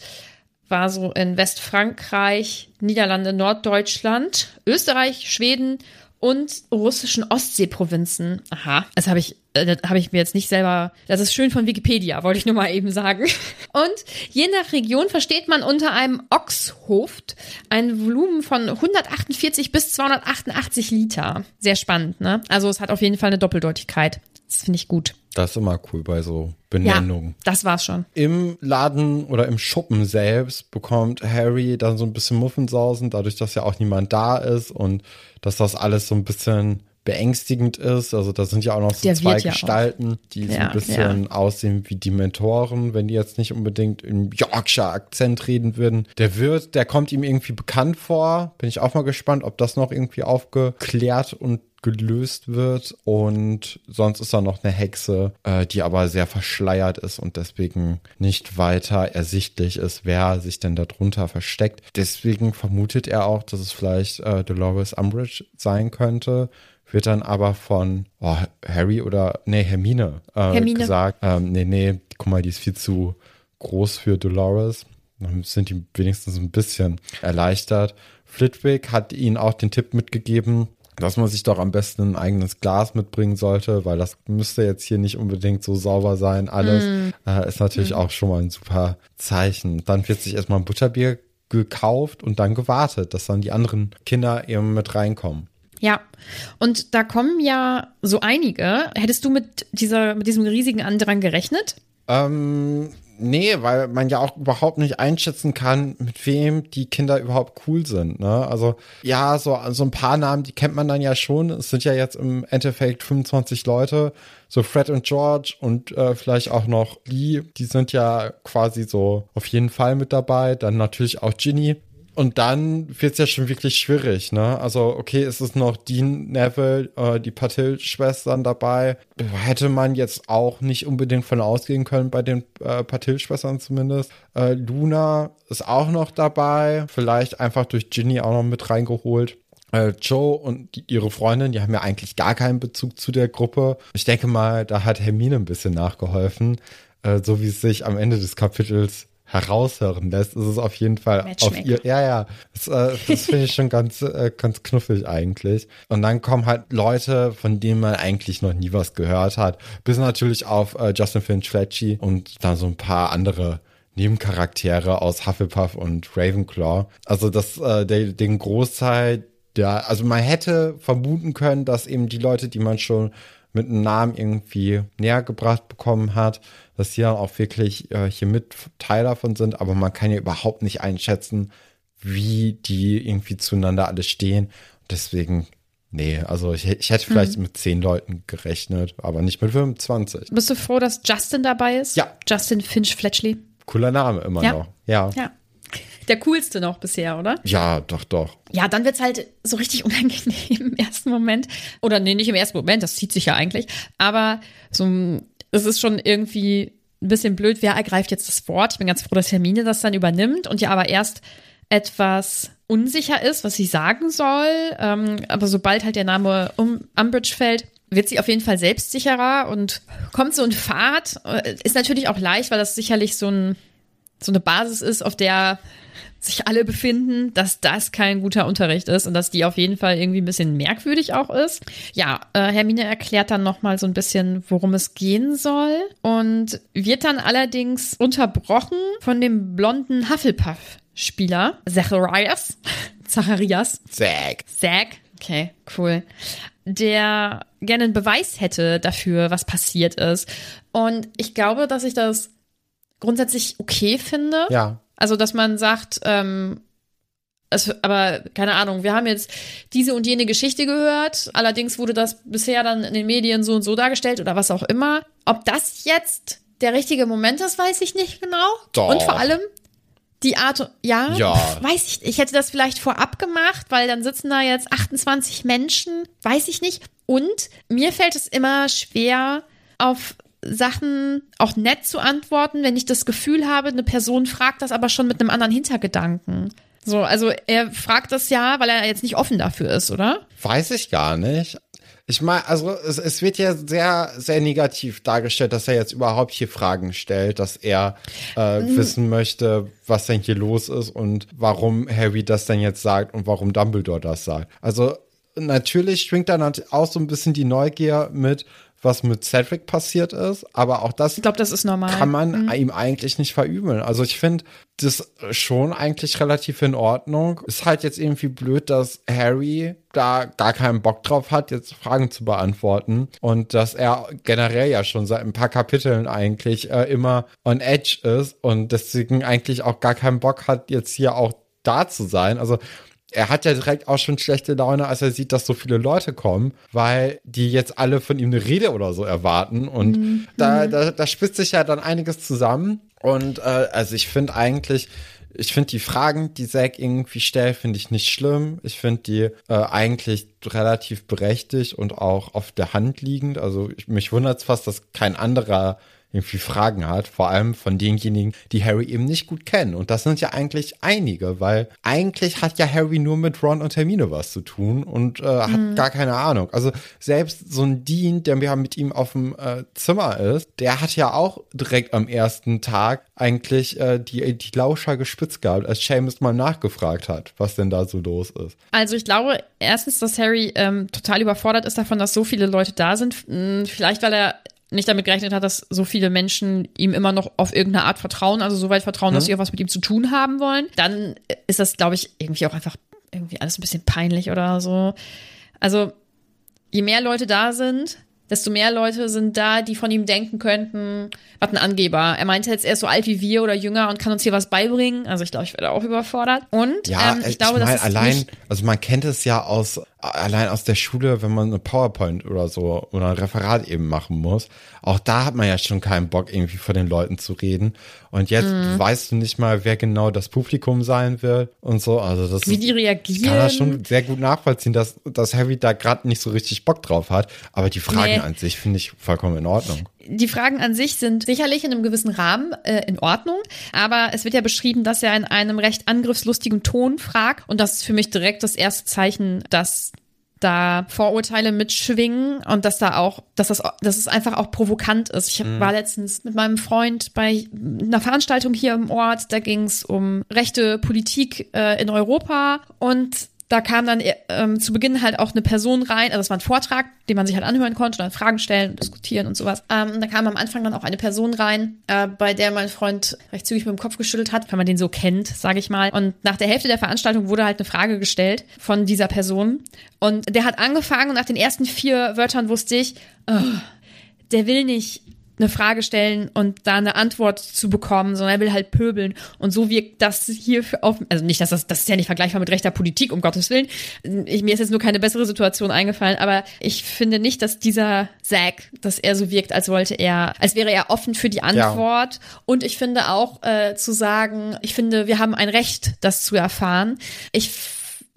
war so in Westfrankreich, Niederlande, Norddeutschland, Österreich, Schweden und russischen Ostseeprovinzen. Aha, das habe ich, das habe ich mir jetzt nicht selber. Das ist schön von Wikipedia, wollte ich nur mal eben sagen. <laughs> Und je nach Region versteht man unter einem Ochshoft ein Volumen von 148 bis 288 Liter. Sehr spannend, ne? Also es hat auf jeden Fall eine Doppeldeutigkeit. Das finde ich gut. Das ist immer cool bei so Benennungen. Ja, das war's schon. Im Laden oder im Schuppen selbst bekommt Harry dann so ein bisschen Muffensausen, dadurch, dass ja auch niemand da ist und dass das alles so ein bisschen beängstigend ist. Also da sind ja auch noch so Der zwei ja Gestalten, die so Ja, ein bisschen aussehen wie die Mentoren, wenn die jetzt nicht unbedingt im Yorkshire-Akzent reden würden. Der Wirt, der kommt ihm irgendwie bekannt vor. Bin ich auch mal gespannt, ob das noch irgendwie aufgeklärt und gelöst wird und sonst ist da noch eine Hexe, äh, die aber sehr verschleiert ist und deswegen nicht weiter ersichtlich ist, wer sich denn darunter versteckt. Deswegen vermutet er auch, dass es vielleicht äh, Dolores Umbridge sein könnte, wird dann aber von oh, Harry oder nee Hermine, äh, Hermine. gesagt, ähm, nee nee, guck mal, die ist viel zu groß für Dolores. Dann sind die wenigstens ein bisschen erleichtert. Flitwick hat ihnen auch den Tipp mitgegeben, dass man sich doch am besten ein eigenes Glas mitbringen sollte, weil das müsste jetzt hier nicht unbedingt so sauber sein. Alles äh, ist natürlich auch schon mal ein super Zeichen. Dann wird sich erstmal ein Butterbier gekauft und dann gewartet, dass dann die anderen Kinder eben mit reinkommen. Ja, und da kommen ja so einige. Hättest du mit dieser, mit diesem riesigen Andrang gerechnet? Ähm, nee, weil man ja auch überhaupt nicht einschätzen kann, mit wem die Kinder überhaupt cool sind. Ne? Also ja, so, so ein paar Namen, die kennt man dann ja schon. Es sind ja jetzt im Endeffekt 25 Leute. So Fred und George und äh, vielleicht auch noch Lee, die sind ja quasi so auf jeden Fall mit dabei. Dann natürlich auch Ginny. Und dann wird's ja schon wirklich schwierig, ne? Also, okay, es ist noch Dean Neville, äh, die Patil-Schwestern dabei. Hätte man jetzt auch nicht unbedingt von ausgehen können, bei den äh, Patil-Schwestern zumindest. Äh, Luna ist auch noch dabei. Vielleicht einfach durch Ginny auch noch mit reingeholt. Äh, Joe und die, ihre Freundin, die haben ja eigentlich gar keinen Bezug zu der Gruppe. Ich denke mal, da hat Hermine ein bisschen nachgeholfen. Äh, so wie es sich am Ende des Kapitels heraushören lässt, ist es auf jeden Fall auf ihr, ja, ja, das, äh, das finde ich schon ganz, äh, ganz knuffig eigentlich. Und dann kommen halt Leute, von denen man eigentlich noch nie was gehört hat, bis natürlich auf äh, Justin Finch Fletchy und dann so ein paar andere Nebencharaktere aus Hufflepuff und Ravenclaw. Also das, äh, der, den Großteil der, also man hätte vermuten können, dass eben die Leute, die man schon mit einem Namen irgendwie näher gebracht bekommen hat, dass die dann auch wirklich äh, hier mit Teil davon sind, aber man kann ja überhaupt nicht einschätzen, wie die irgendwie zueinander alle stehen. Deswegen, nee, also ich, ich hätte vielleicht mit zehn Leuten gerechnet, aber nicht mit 25. Bist du froh, dass Justin dabei ist? Ja. Justin Finch Fletchley. Cooler Name immer Ja. noch. Ja. Ja. Der coolste noch bisher, oder? Ja, doch, doch. Ja, dann wird's halt so richtig <laughs> unangenehm im ersten Moment. Oder nee, nicht im ersten Moment, das zieht sich ja eigentlich. Aber so, es ist schon irgendwie ein bisschen blöd, wer ergreift jetzt das Wort. Ich bin ganz froh, dass Hermine das dann übernimmt und ja aber erst etwas unsicher ist, was sie sagen soll. Ähm, aber sobald halt der Name um Umbridge fällt, wird sie auf jeden Fall selbstsicherer und kommt so in Fahrt. Äh, Ist natürlich auch leicht, weil das sicherlich so ein so eine Basis ist, auf der sich alle befinden, dass das kein guter Unterricht ist und dass die auf jeden Fall irgendwie ein bisschen merkwürdig auch ist. Ja, äh, Hermine erklärt dann noch mal so ein bisschen, worum es gehen soll und wird dann allerdings unterbrochen von dem blonden Hufflepuff-Spieler Zacharias. <laughs> Zacharias. Zack. Zack. Okay, cool. Der gerne einen Beweis hätte dafür, was passiert ist. Und ich glaube, dass ich das grundsätzlich okay finde. Ja. Also, dass man sagt, ähm, es, aber keine Ahnung, wir haben jetzt diese und jene Geschichte gehört. Allerdings wurde das bisher dann in den Medien so und so dargestellt oder was auch immer. Ob das jetzt der richtige Moment ist, weiß ich nicht genau. Doch. Und vor allem, Die Art, ja, Ja. Pff, weiß ich, ich hätte das vielleicht vorab gemacht, weil dann sitzen da jetzt 28 Menschen, weiß ich nicht. Und mir fällt es immer schwer, auf Sachen auch nett zu antworten, wenn ich das Gefühl habe, eine Person fragt das aber schon mit einem anderen Hintergedanken. So, also er fragt das ja, weil er jetzt nicht offen dafür ist, oder? Weiß ich gar nicht. Ich meine, also es, es wird ja sehr, sehr negativ dargestellt, dass er jetzt überhaupt hier Fragen stellt, dass er äh, wissen möchte, was denn hier los ist und warum Harry das denn jetzt sagt und warum Dumbledore das sagt. Also natürlich schwingt da natürlich auch so ein bisschen die Neugier mit, was mit Cedric passiert ist, aber auch das Ich glaube, das ist normal. kann man ihm eigentlich nicht verübeln. Also ich finde das schon eigentlich relativ in Ordnung. Ist halt jetzt irgendwie blöd, dass Harry da gar keinen Bock drauf hat, jetzt Fragen zu beantworten und dass er generell ja schon seit ein paar Kapiteln eigentlich äh, immer on edge ist und deswegen eigentlich auch gar keinen Bock hat, jetzt hier auch da zu sein. Also er hat ja direkt auch schon schlechte Laune, als er sieht, dass so viele Leute kommen, weil die jetzt alle von ihm eine Rede oder so erwarten. Und da, da, da spitzt sich ja dann einiges zusammen. Und äh, also ich finde eigentlich, ich finde die Fragen, die Zack irgendwie stellt, finde ich nicht schlimm. Ich finde die äh, eigentlich relativ berechtigt und auch auf der Hand liegend. Also ich, mich wundert es fast, dass kein anderer irgendwie Fragen hat, vor allem von denjenigen, die Harry eben nicht gut kennen. Und das sind ja eigentlich einige, weil eigentlich hat ja Harry nur mit Ron und Hermine was zu tun und äh, hat gar keine Ahnung. Also selbst so ein Dean, der ja mit ihm auf dem äh, Zimmer ist, der hat ja auch direkt am ersten Tag eigentlich äh, die, die Lauscher gespitzt gehabt, als Seamus mal nachgefragt hat, was denn da so los ist. Also ich glaube erstens, dass Harry ähm, total überfordert ist davon, dass so viele Leute da sind. Hm, Vielleicht, weil er nicht damit gerechnet hat, dass so viele Menschen ihm immer noch auf irgendeine Art vertrauen, also so weit vertrauen, dass sie auch was mit ihm zu tun haben wollen. Dann ist das, glaube ich, irgendwie auch einfach irgendwie alles ein bisschen peinlich oder so. Also je mehr Leute da sind, desto mehr Leute sind da, die von ihm denken könnten, was ein Angeber. Er meinte jetzt, er ist so alt wie wir oder jünger und kann uns hier was beibringen. Also ich glaube, ich werde auch überfordert. Und Ja, ähm, ich, ich, glaube, das ist allein, also man kennt es ja aus, allein aus der Schule, wenn man eine PowerPoint oder so oder ein Referat eben machen muss. Auch da hat man ja schon keinen Bock, irgendwie vor den Leuten zu reden. Und jetzt Mhm. weißt du nicht mal, wer genau das Publikum sein wird und so. Also das wie die reagieren. ich kann das schon sehr gut nachvollziehen, dass, dass Harry da gerade nicht so richtig Bock drauf hat. Aber die Fragen Nee. an sich finde ich vollkommen in Ordnung. die Fragen an sich sind sicherlich in einem gewissen Rahmen äh, in Ordnung, aber es wird ja beschrieben, dass er in einem recht angriffslustigen Ton fragt und das ist für mich direkt das erste Zeichen, dass da Vorurteile mitschwingen und dass da auch, dass das, dass es einfach auch provokant ist. Ich war letztens mit meinem Freund bei einer Veranstaltung hier im Ort, da ging es um rechte Politik äh, in Europa. Und da kam dann ähm, zu Beginn halt auch eine Person rein, also es war ein Vortrag, den man sich halt anhören konnte und dann Fragen stellen und diskutieren und sowas. Ähm, da kam am Anfang dann auch eine Person rein, äh, bei der mein Freund recht zügig mit dem Kopf geschüttelt hat, wenn man den so kennt, sage ich mal. Und nach der Hälfte der Veranstaltung wurde halt eine Frage gestellt von dieser Person. Und der hat angefangen und nach den ersten vier Wörtern wusste ich, oh, der will nicht eine Frage stellen und da eine Antwort zu bekommen, sondern er will halt pöbeln. Und so wirkt das hier für auf, also nicht, dass das, das ist ja nicht vergleichbar mit rechter Politik, um Gottes Willen. Ich, mir ist jetzt nur keine bessere Situation eingefallen, aber ich finde nicht, dass dieser Zack, dass er so wirkt, als wollte er, als wäre er offen für die Antwort. Und ich finde auch äh, zu sagen, ich finde, wir haben ein Recht, das zu erfahren. Ich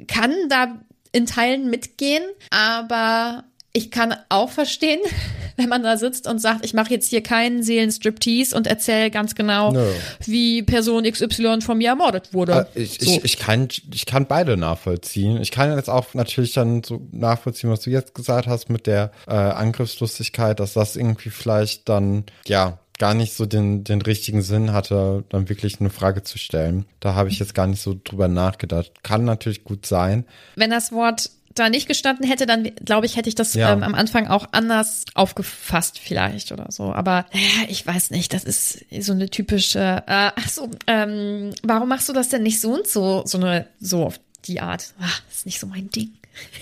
kann da in Teilen mitgehen, aber ich kann auch verstehen, <laughs> wenn man da sitzt und sagt, ich mache jetzt hier keinen Seelenstriptease und erzähle ganz genau, Nö. wie Person XY von mir ermordet wurde. Äh, Ich, So. ich, ich, kann, ich kann beide nachvollziehen. Ich kann jetzt auch natürlich dann so nachvollziehen, was du jetzt gesagt hast mit der äh, Angriffslustigkeit, dass das irgendwie vielleicht dann, ja, gar nicht so den, den richtigen Sinn hatte, dann wirklich eine Frage zu stellen. Da habe ich jetzt gar nicht so drüber nachgedacht. Kann natürlich gut sein. Wenn das Wort da nicht gestanden hätte, dann glaube ich, hätte ich das Ja. ähm, am Anfang auch anders aufgefasst vielleicht oder so. Aber äh, ich weiß nicht, das ist so eine typische, äh, ach so, ähm, warum machst du das denn nicht so und so, so eine, so auf die Art? Ach, das ist nicht so mein Ding.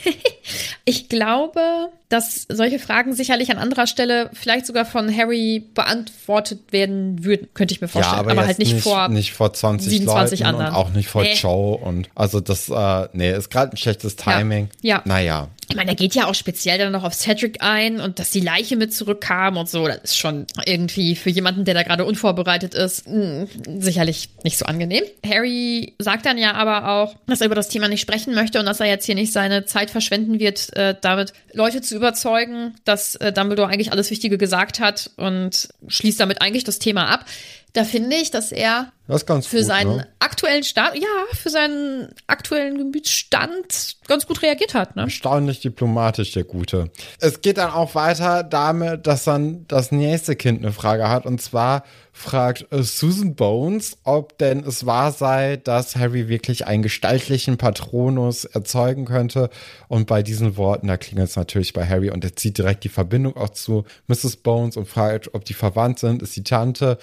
<laughs> Ich glaube, dass solche Fragen sicherlich an anderer Stelle vielleicht sogar von Harry beantwortet werden würden, könnte ich mir vorstellen. Ja, aber, aber halt nicht, vor nicht vor 20 27 Leuten anderen. und auch nicht vor Nee. Joe und also das äh, nee, ist gerade ein schlechtes Timing. Ja. Naja. Ich meine, er geht ja auch speziell dann noch auf Cedric ein und dass die Leiche mit zurückkam und so. Das ist schon irgendwie für jemanden, der da gerade unvorbereitet ist, mh, sicherlich nicht so angenehm. Harry sagt dann ja aber auch, dass er über das Thema nicht sprechen möchte und dass er jetzt hier nicht seine Zeit verschwenden wird, äh, damit Leute zu überzeugen, dass äh, Dumbledore eigentlich alles Wichtige gesagt hat und schließt damit eigentlich das Thema ab. Da finde ich, dass er Das für gut, seinen ne? aktuellen Stand, ja, für seinen aktuellen Gemütsstand ganz gut reagiert hat, ne? Erstaunlich diplomatisch, der Gute. Es geht dann auch weiter damit, dass dann das nächste Kind eine Frage hat. Und zwar fragt Susan Bones, ob denn es wahr sei, dass Harry wirklich einen gestaltlichen Patronus erzeugen könnte. Und bei diesen Worten, da klingelt es natürlich bei Harry und er zieht direkt die Verbindung auch zu Mrs. Bones und fragt, ob die verwandt sind, ist die Tante.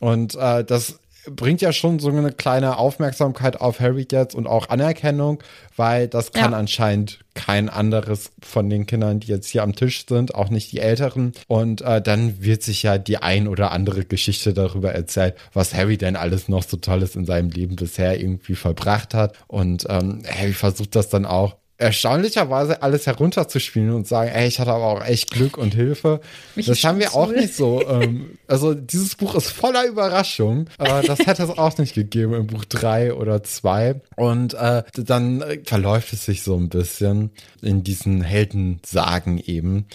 Und äh, das bringt ja schon so eine kleine Aufmerksamkeit auf Harry jetzt und auch Anerkennung, weil das kann Ja. anscheinend kein anderes von den Kindern, die jetzt hier am Tisch sind, auch nicht die Älteren. Und äh, dann wird sich ja die ein oder andere Geschichte darüber erzählt, was Harry denn alles noch so Tolles in seinem Leben bisher irgendwie verbracht hat. Und ähm, Harry versucht das dann auch erstaunlicherweise alles herunterzuspielen und sagen, ey, ich hatte aber auch echt Glück und Hilfe. Michi das haben wir auch nicht so. Ähm, also dieses Buch ist voller Überraschung. Äh, das hätte es auch nicht gegeben im Buch drei oder zwei. Und äh, dann verläuft es sich so ein bisschen in diesen Heldensagen eben.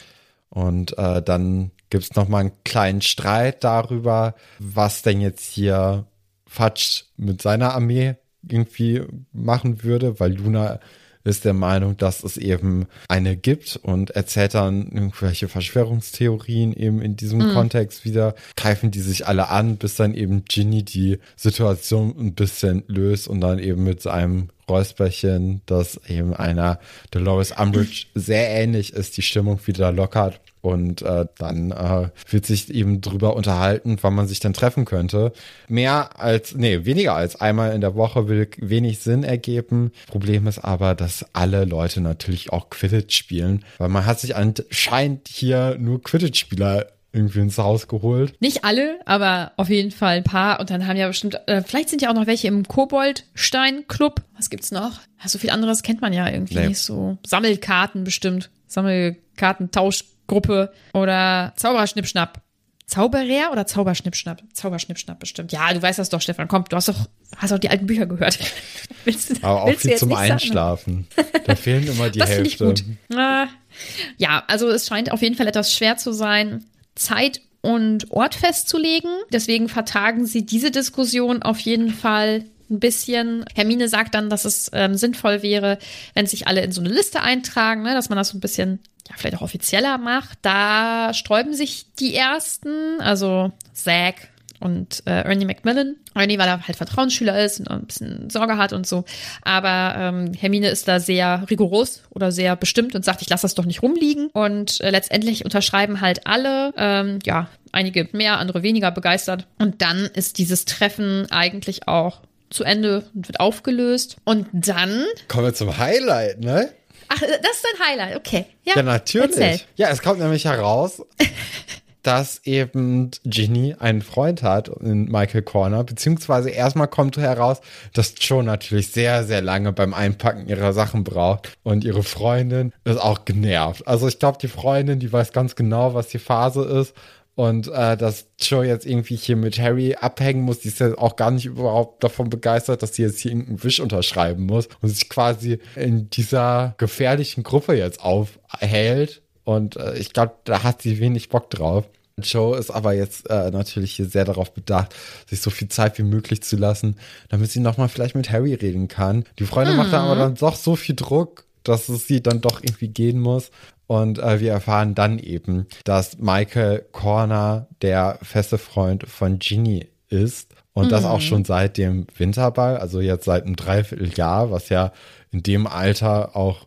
Und äh, dann gibt's noch mal einen kleinen Streit darüber, was denn jetzt hier Fatsch mit seiner Armee irgendwie machen würde, weil Luna ist der Meinung, dass es eben eine gibt und erzählt dann irgendwelche Verschwörungstheorien eben in diesem Kontext wieder, greifen die sich alle an, bis dann eben Ginny die Situation ein bisschen löst und dann eben mit seinem Räusperchen, das eben einer Dolores Umbridge sehr ähnlich ist, die Stimmung wieder lockert. Und äh, dann äh, wird sich eben drüber unterhalten, wann man sich dann treffen könnte. Mehr als, nee, weniger als einmal in der Woche will wenig Sinn ergeben. Problem ist aber, dass alle Leute natürlich auch Quidditch spielen, weil man hat sich anscheinend hier nur Quidditch-Spieler irgendwie ins Haus geholt. Nicht alle, aber auf jeden Fall ein paar. Und dann haben ja bestimmt, äh, vielleicht sind ja auch noch welche im Koboldstein-Club. Was gibt's noch? So viel anderes kennt man ja irgendwie Nee. nicht so. Sammelkarten bestimmt. Sammelkartentauschgruppe oder Zauberschnippschnapp. Zauberer oder Zauberschnippschnapp? Zauberschnippschnapp bestimmt. Ja, du weißt das doch, Stefan. Komm, du hast doch, hast auch die alten Bücher gehört. <laughs> willst du, Aber auch willst viel zum? Einschlafen. Da fehlen immer die <laughs> Das Hälfte. gut. Ah, Ja, also es scheint auf jeden Fall etwas schwer zu sein, Zeit und Ort festzulegen. Deswegen vertagen sie diese Diskussion auf jeden Fall ein bisschen. Hermine sagt dann, dass es ähm, sinnvoll wäre, wenn sich alle in so eine Liste eintragen, ne, dass man das so ein bisschen ja, vielleicht auch offizieller macht. Da sträuben sich die ersten, also Zack und äh, Ernie Macmillan. Ernie, weil er halt Vertrauensschüler ist und ein bisschen Sorge hat und so. Aber ähm, Hermine ist da sehr rigoros oder sehr bestimmt und sagt, ich lasse das doch nicht rumliegen. Und äh, letztendlich unterschreiben halt alle, ähm, ja, einige mehr, andere weniger begeistert. Und dann ist dieses Treffen eigentlich auch zu Ende und wird aufgelöst. Und dann, Kommen wir zum Highlight, ne? Ach, das ist dein Highlight, okay. Ja, Ja, natürlich. Erzähl. Ja, es kommt nämlich heraus, <laughs> dass eben Ginny einen Freund hat in Michael Corner, beziehungsweise erstmal kommt heraus, dass Joe natürlich sehr, sehr lange beim Einpacken ihrer Sachen braucht und ihre Freundin ist auch genervt. Also ich glaube, die Freundin, die weiß ganz genau, was die Phase ist und äh, dass Joe jetzt irgendwie hier mit Harry abhängen muss, die ist ja auch gar nicht überhaupt davon begeistert, dass sie jetzt hier irgendeinen Wisch unterschreiben muss und sich quasi in dieser gefährlichen Gruppe jetzt aufhält. Und äh, ich glaube, da hat sie wenig Bock drauf. Joe ist aber jetzt äh, natürlich hier sehr darauf bedacht, sich so viel Zeit wie möglich zu lassen, damit sie nochmal vielleicht mit Harry reden kann. Die Freundin macht dann aber dann doch so viel Druck, dass es sie dann doch irgendwie gehen muss. Und äh, wir erfahren dann eben, dass Michael Corner der feste Freund von Ginny ist. Und das auch schon seit dem Winterball, also jetzt seit einem Dreivierteljahr, was ja in dem Alter auch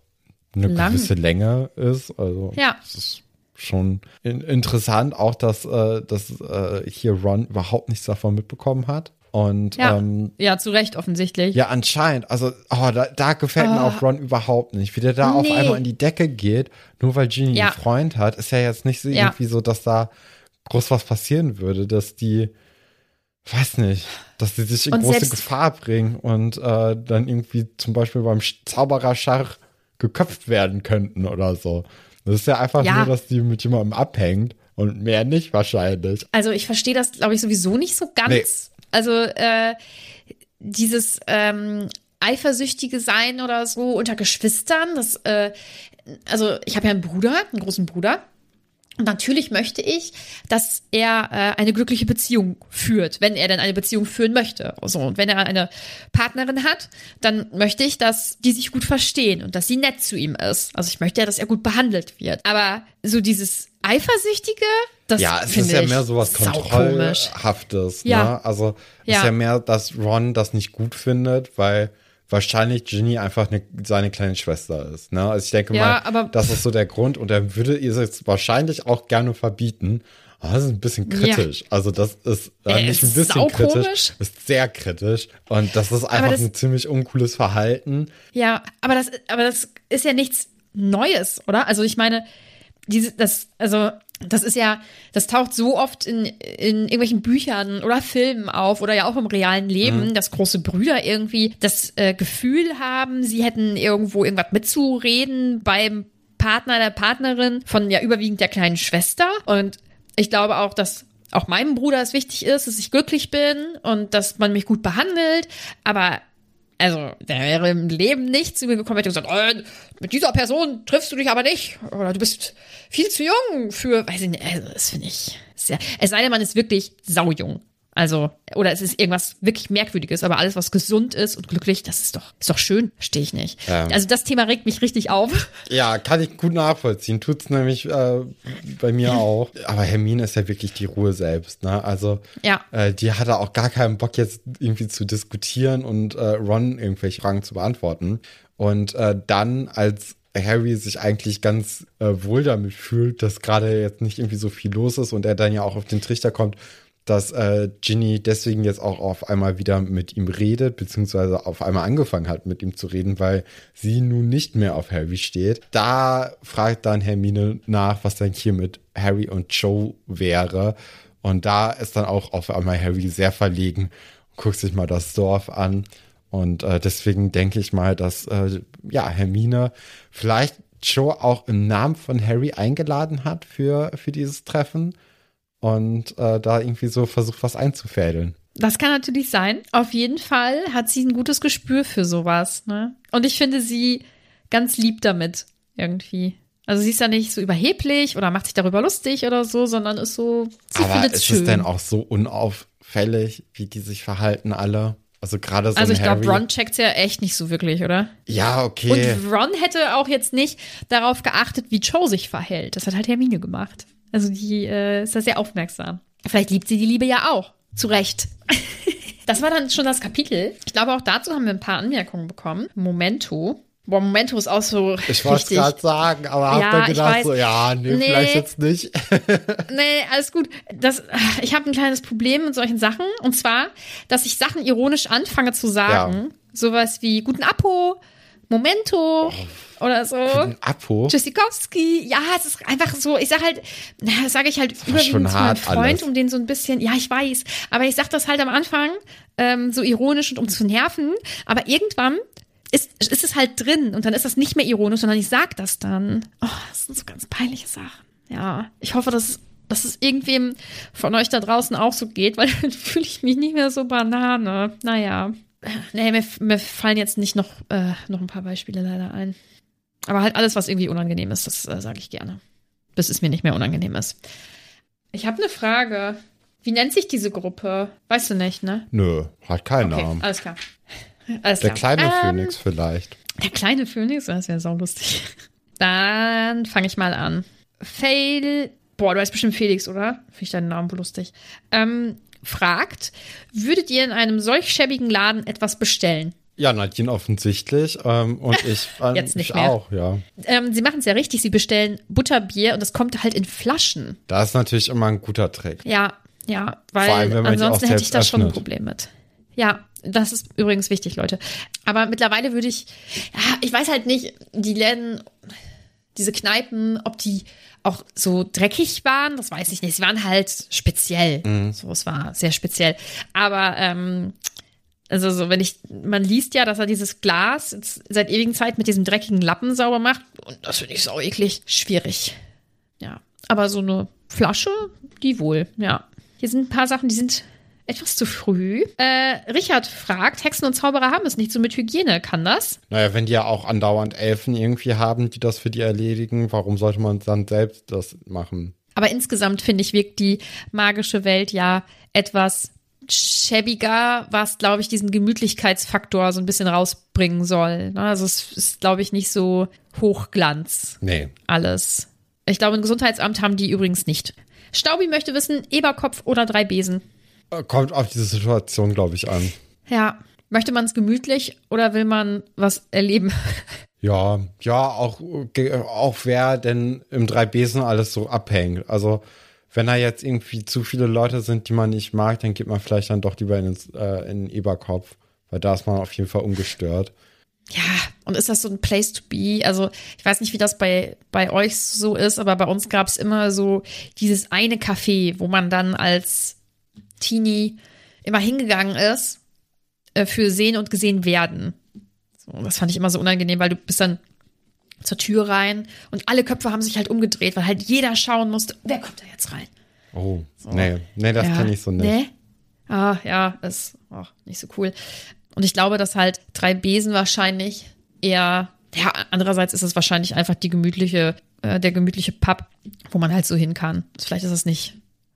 eine Lang. gewisse Länge ist. Also Ja. es ist schon in, interessant, auch dass, äh, dass äh, hier Ron überhaupt nichts davon mitbekommen hat. Und Ja, ähm, ja zu Recht offensichtlich. ja, anscheinend. Also, oh, da, da gefällt mir auch Ron überhaupt nicht. Wie der da auf Nee. einmal in die Decke geht, nur weil Ginny Ja. einen Freund hat, ist ja jetzt nicht so Ja. irgendwie so, dass da groß was passieren würde, dass die, weiß nicht, dass die sich in Und große Gefahr bringen und äh, dann irgendwie zum Beispiel beim Sch- Zaubererschach geköpft werden könnten oder so. Das ist ja einfach Ja. nur, dass die mit jemandem abhängt und mehr nicht wahrscheinlich. Also ich verstehe das, glaube ich, sowieso nicht so ganz. Nee. Also äh, dieses ähm, eifersüchtige Sein oder so unter Geschwistern, das, äh, also ich habe ja einen Bruder, einen großen Bruder. Und natürlich möchte ich, dass er äh, eine glückliche Beziehung führt, wenn er denn eine Beziehung führen möchte. So, und wenn er eine Partnerin hat, dann möchte ich, dass die sich gut verstehen und dass sie nett zu ihm ist. Also ich möchte ja, dass er gut behandelt wird. Aber so dieses Eifersüchtige, das Ja, es ist ja mehr sowas saukomisch. Kontrollhaftes. Ja. Ne? Also es ist Ja. ja mehr, dass Ron das nicht gut findet, weil wahrscheinlich Ginny einfach eine, seine kleine Schwester ist. Ne? Also ich denke Ja, mal, das ist so der Grund und er würde ihr jetzt wahrscheinlich auch gerne verbieten. Aber das ist ein bisschen kritisch. Also das ist äh, nicht ein ist bisschen saukomisch. kritisch, ist sehr kritisch. Und das ist einfach das- ein ziemlich uncooles Verhalten. Ja, aber das, aber das ist ja nichts Neues, oder? Also ich meine, diese, das, also das ist ja, das taucht so oft in, in irgendwelchen Büchern oder Filmen auf oder ja auch im realen Leben, dass große Brüder irgendwie das äh, Gefühl haben, sie hätten irgendwo irgendwas mitzureden beim Partner der Partnerin von ja überwiegend der kleinen Schwester. Und ich glaube auch, dass auch meinem Bruder es wichtig ist, dass ich glücklich bin und dass man mich gut behandelt. Aber also, der wäre im Leben nicht zu mir gekommen, hätte gesagt, äh, mit dieser Person triffst du dich aber nicht. Oder du bist viel zu jung für, weiß ich nicht, also das finde ich sehr, es sei denn, man ist wirklich saujung. Also, oder es ist irgendwas wirklich Merkwürdiges, aber alles, was gesund ist und glücklich, das ist doch, ist doch schön, verstehe ich nicht. Ja. Also, das Thema regt mich richtig auf. <laughs> Ja, kann ich gut nachvollziehen. Tut's nämlich äh, bei mir auch. Aber Hermine ist ja wirklich die Ruhe selbst. Ne? Also Ja. äh, die hatte auch gar keinen Bock jetzt irgendwie zu diskutieren und äh, Ron irgendwelche Fragen zu beantworten. Und äh, dann als Harry sich eigentlich ganz äh, wohl damit fühlt, dass gerade jetzt nicht irgendwie so viel los ist und er dann ja auch auf den Trichter kommt, dass äh, Ginny deswegen jetzt auch auf einmal wieder mit ihm redet, beziehungsweise auf einmal angefangen hat, mit ihm zu reden, weil sie nun nicht mehr auf Harry steht. Da fragt dann Hermine nach, was denn hier mit Harry und Joe wäre. Und da ist dann auch auf einmal Harry sehr verlegen, guckt sich mal das Dorf an. Und äh, deswegen denke ich mal, dass äh, ja Hermine vielleicht Joe auch im Namen von Harry eingeladen hat für, für dieses Treffen und äh, da irgendwie so versucht, was einzufädeln. Das kann natürlich sein. Auf jeden Fall hat sie ein gutes Gespür für sowas. Ne? Und ich finde sie ganz lieb damit irgendwie. Also sie ist ja nicht so überheblich oder macht sich darüber lustig oder so, sondern ist so, sie Aber ist schön. es denn auch so unauffällig, wie die sich verhalten alle? Also gerade so also ich glaube. Ron checkt's ja echt nicht so wirklich, oder? Ja, okay. Und Ron hätte auch jetzt nicht darauf geachtet, wie Joe sich verhält. Das hat halt Hermine gemacht. Also die äh, ist da sehr aufmerksam. Vielleicht liebt sie die Liebe ja auch. Zu Recht. <laughs> das war dann schon das Kapitel. Ich glaube, auch dazu haben wir ein paar Anmerkungen bekommen. Momento. Boah, Momento ist auch so ich wollte es gerade sagen, aber Ja, hab dann gedacht, weiß. so, ja, nee, Nee. vielleicht jetzt nicht. <laughs> Nee, alles gut. Das, ich habe ein kleines Problem mit solchen Sachen. Und zwar, dass ich Sachen ironisch anfange zu sagen. Sowas wie guten Apo, Momento oder so. Apo. Tschüssikowski, ja, es ist einfach so, ich sag halt, na, sage ich halt überwiegend zu meinem Freund, alles. um den so ein bisschen, ja, ich weiß, aber ich sag das halt am Anfang ähm, so ironisch und um zu nerven, aber irgendwann ist, ist es halt drin und dann ist das nicht mehr ironisch, sondern ich sag das dann. Oh, das sind so ganz peinliche Sachen. Ja, ich hoffe, dass, dass es irgendwem von euch da draußen auch so geht, <laughs> weil dann fühle ich mich nicht mehr so Banane. Naja. Nee, mir, mir fallen jetzt nicht noch, äh, noch ein paar Beispiele leider ein. Aber halt alles, was irgendwie unangenehm ist, das äh, sage ich gerne. Bis es mir nicht mehr unangenehm ist. Ich habe eine Frage. Wie nennt sich diese Gruppe? Weißt du nicht, ne? Nö, hat keinen Okay, Namen. alles klar. Alles Der klar. kleine Ähm, Phönix vielleicht. Der kleine Phönix, das wäre saulustig. <laughs> Dann fange ich mal an. Fail, boah, du heißt bestimmt Felix, oder? Finde ich deinen Namen wohl lustig. Ähm, fragt, würdet ihr in einem solch schäbigen Laden etwas bestellen? Ja, Nadine offensichtlich. Ähm, und ich, <laughs> ähm, Jetzt nicht ich mehr. auch, ja. Ähm, sie machen es ja richtig, sie bestellen Butterbier und das kommt halt in Flaschen. Da ist natürlich immer ein guter Trick. Ja, ja, weil allem, ansonsten hätte ich da schon ein. Problem mit. Ja, das ist übrigens wichtig, Leute. Aber mittlerweile würde ich, ja, ich weiß halt nicht, die Läden, diese Kneipen, ob die auch so dreckig waren, das weiß ich nicht. Sie waren halt speziell. Mhm. So, es war sehr speziell. Aber ähm, also so, wenn ich, man liest ja, dass er dieses Glas seit ewigen Zeit mit diesem dreckigen Lappen sauber macht. Und das finde ich so eklig. Schwierig. Ja. Aber so eine Flasche, die wohl, ja. Hier sind ein paar Sachen, die sind etwas zu früh. Äh, Richard fragt, Hexen und Zauberer haben es nicht so mit Hygiene. Kann das? Naja, wenn die ja auch andauernd Elfen irgendwie haben, die das für die erledigen, warum sollte man dann selbst das machen? Aber insgesamt finde ich, wirkt die magische Welt ja etwas schäbiger, was, glaube ich, diesen Gemütlichkeitsfaktor so ein bisschen rausbringen soll. Ne? Also es ist, glaube ich, nicht so Hochglanz. Nee. Alles. Ich glaube, ein Gesundheitsamt haben die übrigens nicht. Staubi möchte wissen, Eberkopf oder drei Besen? Kommt auf diese Situation, glaube ich, an. Ja. Möchte man es gemütlich oder will man was erleben? <laughs> Ja, ja, auch, auch wer denn im drei Besen alles so abhängt. Also wenn da jetzt irgendwie zu viele Leute sind, die man nicht mag, dann geht man vielleicht dann doch lieber in den, äh, in den Eberkopf, weil da ist man auf jeden Fall ungestört. Ja, und ist das so ein Place to be? Also, ich weiß nicht, wie das bei, bei euch so ist, aber bei uns gab es immer so dieses eine Café, wo man dann als Teenie immer hingegangen ist äh, für sehen und gesehen werden. So, das fand ich immer so unangenehm, weil du bist dann zur Tür rein und alle Köpfe haben sich halt umgedreht, weil halt jeder schauen musste, wer kommt da jetzt rein? Oh, so. nee, nee, das ja, kann ich so nicht. Nee? Ah, ja, ist auch nicht so cool. Und ich glaube, dass halt drei Besen wahrscheinlich eher, ja, andererseits ist es wahrscheinlich einfach die gemütliche, äh, der gemütliche Pub, wo man halt so hin kann. Vielleicht ist es nicht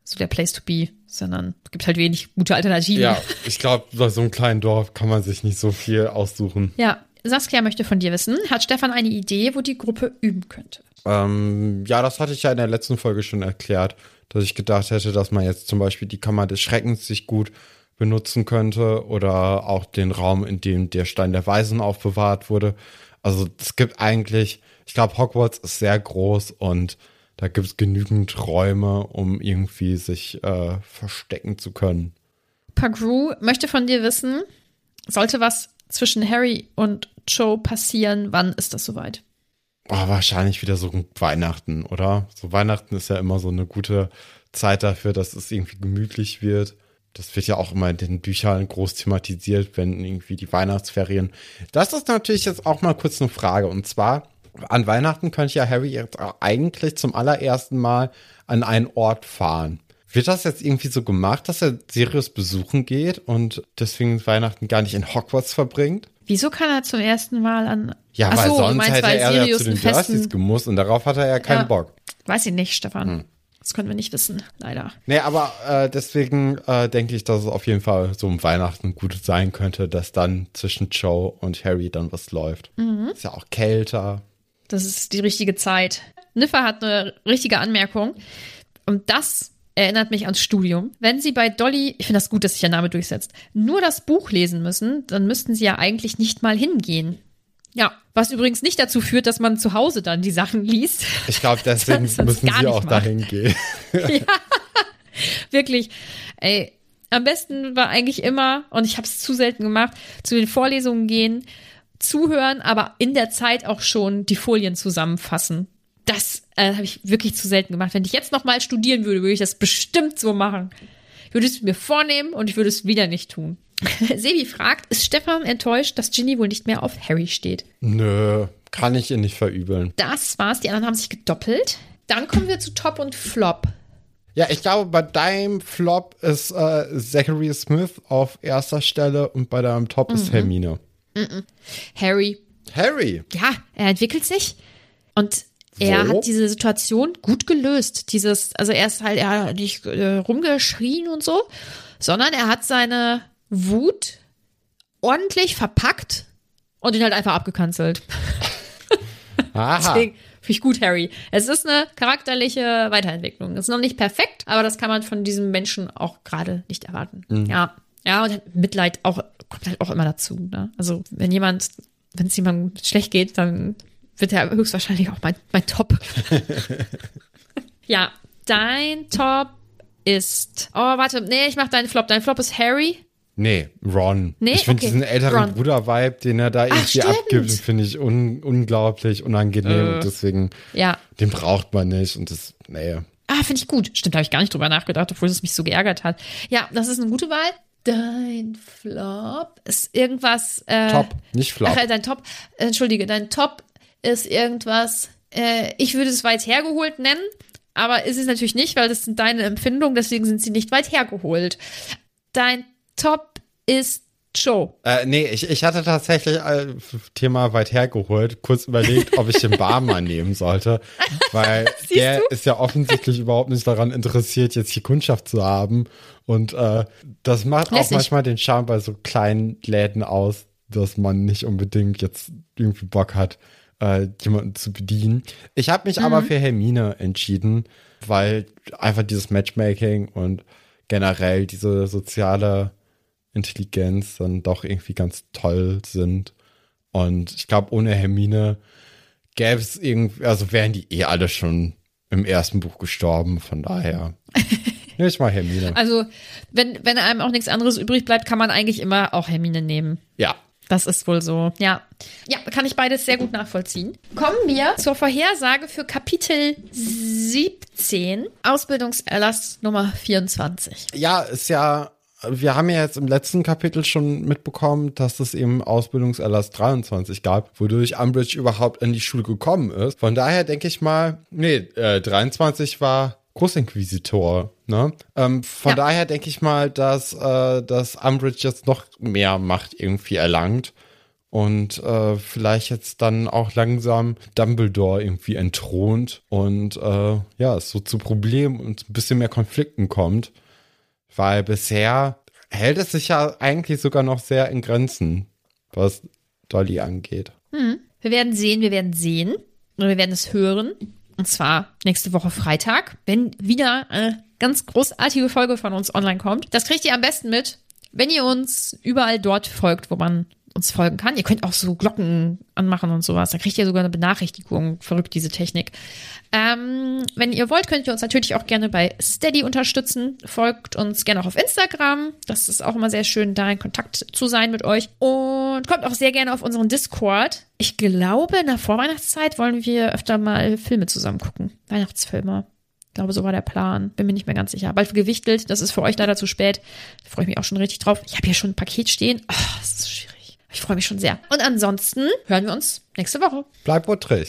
so der Place to be, sondern es gibt halt wenig gute Alternativen. Ja, <laughs> ich glaube, bei so einem kleinen Dorf kann man sich nicht so viel aussuchen. Ja, Saskia möchte von dir wissen, hat Stefan eine Idee, wo die Gruppe üben könnte? Ähm, ja, das hatte ich ja in der letzten Folge schon erklärt, dass ich gedacht hätte, dass man jetzt zum Beispiel die Kammer des Schreckens sich gut benutzen könnte oder auch den Raum, in dem der Stein der Weisen aufbewahrt wurde. Also es gibt eigentlich, ich glaube, Hogwarts ist sehr groß und da gibt es genügend Räume, um irgendwie sich äh, verstecken zu können. Pagru möchte von dir wissen, sollte was zwischen Harry und Joe passieren? Wann ist das soweit? Oh, wahrscheinlich wieder so Weihnachten, oder? So Weihnachten ist ja immer so eine gute Zeit dafür, dass es irgendwie gemütlich wird. Das wird ja auch immer in den Büchern groß thematisiert, wenn irgendwie die Weihnachtsferien. Das ist natürlich jetzt auch mal kurz eine Frage. Und zwar, an Weihnachten könnte ja Harry jetzt eigentlich zum allerersten Mal an einen Ort fahren. Wird das jetzt irgendwie so gemacht, dass er Sirius besuchen geht und deswegen Weihnachten gar nicht in Hogwarts verbringt? Wieso kann er zum ersten Mal an. Ja, weil so, sonst meinst, hätte weil er Sirius ja zu den Dursleys gemusst und darauf hat er ja keinen ja, Bock. Weiß ich nicht, Stefan. Hm. Das können wir nicht wissen, leider. Nee, aber äh, deswegen äh, denke ich, dass es auf jeden Fall so um Weihnachten gut sein könnte, dass dann zwischen Joe und Harry dann was läuft. Mhm. Ist ja auch kälter. Das ist die richtige Zeit. Niffer hat eine richtige Anmerkung. Und das erinnert mich ans Studium. Wenn Sie bei Dolly, ich finde das gut, dass sich der Name durchsetzt, nur das Buch lesen müssen, dann müssten Sie ja eigentlich nicht mal hingehen. Ja, was übrigens nicht dazu führt, dass man zu Hause dann die Sachen liest. Ich glaube, <laughs> deswegen müssen Sie auch dahin gehen. <laughs> ja, <laughs> wirklich. Ey, am besten war eigentlich immer, und ich habe es zu selten gemacht, zu den Vorlesungen gehen, zuhören, aber in der Zeit auch schon die Folien zusammenfassen das äh, habe ich wirklich zu selten gemacht. Wenn ich jetzt noch mal studieren würde, würde ich das bestimmt so machen. Ich würde es mir vornehmen und ich würde es wieder nicht tun. <laughs> Sebi fragt, ist Stefan enttäuscht, dass Ginny wohl nicht mehr auf Harry steht? Nö, kann ich ihr nicht verübeln. Das war's. Die anderen haben sich gedoppelt. Dann kommen wir zu Top und Flop. Ja, ich glaube, bei deinem Flop ist äh, Zachary Smith auf erster Stelle und bei deinem Top mhm. ist Hermine. Harry. Harry. Ja, er entwickelt sich und er so. hat diese Situation gut gelöst. Dieses, also er ist halt, er hat nicht äh, rumgeschrien und so, sondern er hat seine Wut ordentlich verpackt und ihn halt einfach abgekanzelt. <laughs> Aha. Deswegen finde ich gut, Harry. Es ist eine charakterliche Weiterentwicklung. Es ist noch nicht perfekt, aber das kann man von diesem Menschen auch gerade nicht erwarten. Mhm. Ja. Ja, und Mitleid auch, kommt halt auch immer dazu. Ne? Also, wenn jemand, wenn es jemandem schlecht geht, dann wird ja höchstwahrscheinlich auch mein, mein Top. <laughs> ja, dein Top ist. Oh, warte, nee, ich mach deinen Flop. Dein Flop ist Harry. Nee, Ron. Nee? Ich finde Okay. diesen älteren. Bruder-Vibe, den er da irgendwie stimmt. abgibt, finde ich un unglaublich unangenehm. Äh. Und deswegen, Ja. den braucht man nicht. Und das, nee. Ah, finde ich gut. Stimmt, habe ich gar nicht drüber nachgedacht, obwohl es mich so geärgert hat. Ja, das ist eine gute Wahl. Dein Flop ist irgendwas. Äh, Top, nicht Flop. Ach, äh, dein Top, entschuldige, dein Top ist irgendwas. Äh, ich würde es weit hergeholt nennen, aber ist es natürlich nicht, weil das sind deine Empfindungen, deswegen sind sie nicht weit hergeholt. Dein Top ist Joe. Äh, nee, ich, ich hatte tatsächlich äh, Thema weit hergeholt, kurz überlegt, ob ich den Barmann nehmen sollte, <laughs> weil der ist ja offensichtlich überhaupt nicht daran interessiert, jetzt hier Kundschaft zu haben. Und äh, das macht auch Lässig. manchmal den Charme bei so kleinen Läden aus, dass man nicht unbedingt jetzt irgendwie Bock hat, äh, jemanden zu bedienen. Ich habe mich aber für Hermine entschieden, weil einfach dieses Matchmaking und generell diese soziale Intelligenz dann doch irgendwie ganz toll sind. Und ich glaube, ohne Hermine gäbe es irgendwie, also wären die eh alle schon im ersten Buch gestorben. Von daher. <laughs> Nehme ich mal Hermine. Also, wenn, wenn einem auch nichts anderes übrig bleibt, kann man eigentlich immer auch Hermine nehmen. Ja. Das ist wohl so. Ja. Ja, kann ich beides sehr gut nachvollziehen. Kommen wir zur Vorhersage für Kapitel 17, Ausbildungserlass Nummer 24. Ja, ist ja, wir haben ja jetzt im letzten Kapitel schon mitbekommen, dass es eben Ausbildungserlass 23 gab, wodurch Umbridge überhaupt in die Schule gekommen ist. Von daher denke ich mal, nee, äh, 23 war Großinquisitor, ne? Ähm, von Ja. daher denke ich mal, dass, äh, dass Umbridge jetzt noch mehr Macht irgendwie erlangt und äh, vielleicht jetzt dann auch langsam Dumbledore irgendwie entthront und äh, ja, es so zu Problemen und ein bisschen mehr Konflikten kommt. Weil bisher hält es sich ja eigentlich sogar noch sehr in Grenzen, was Dolly angeht. Wir werden sehen, wir werden sehen. Oder wir werden es hören. Und zwar nächste Woche Freitag, wenn wieder eine ganz großartige Folge von uns online kommt. Das kriegt ihr am besten mit, wenn ihr uns überall dort folgt, wo man uns folgen kann. Ihr könnt auch so Glocken anmachen und sowas. Da kriegt ihr sogar eine Benachrichtigung. Verrückt, diese Technik. Ähm, wenn ihr wollt, könnt ihr uns natürlich auch gerne bei Steady unterstützen. Folgt uns gerne auch auf Instagram. Das ist auch immer sehr schön, da in Kontakt zu sein mit euch. Und kommt auch sehr gerne auf unseren Discord. Ich glaube, in der Vorweihnachtszeit wollen wir öfter mal Filme zusammen gucken. Weihnachtsfilme. Ich glaube, so war der Plan. Bin mir nicht mehr ganz sicher. Bald gewichtelt. Das ist für euch leider zu spät. Da freue ich mich auch schon richtig drauf. Ich habe hier schon ein Paket stehen. Ah, das ist schwierig. Ich freue mich schon sehr. Und ansonsten hören wir uns nächste Woche. Bleib buttrig.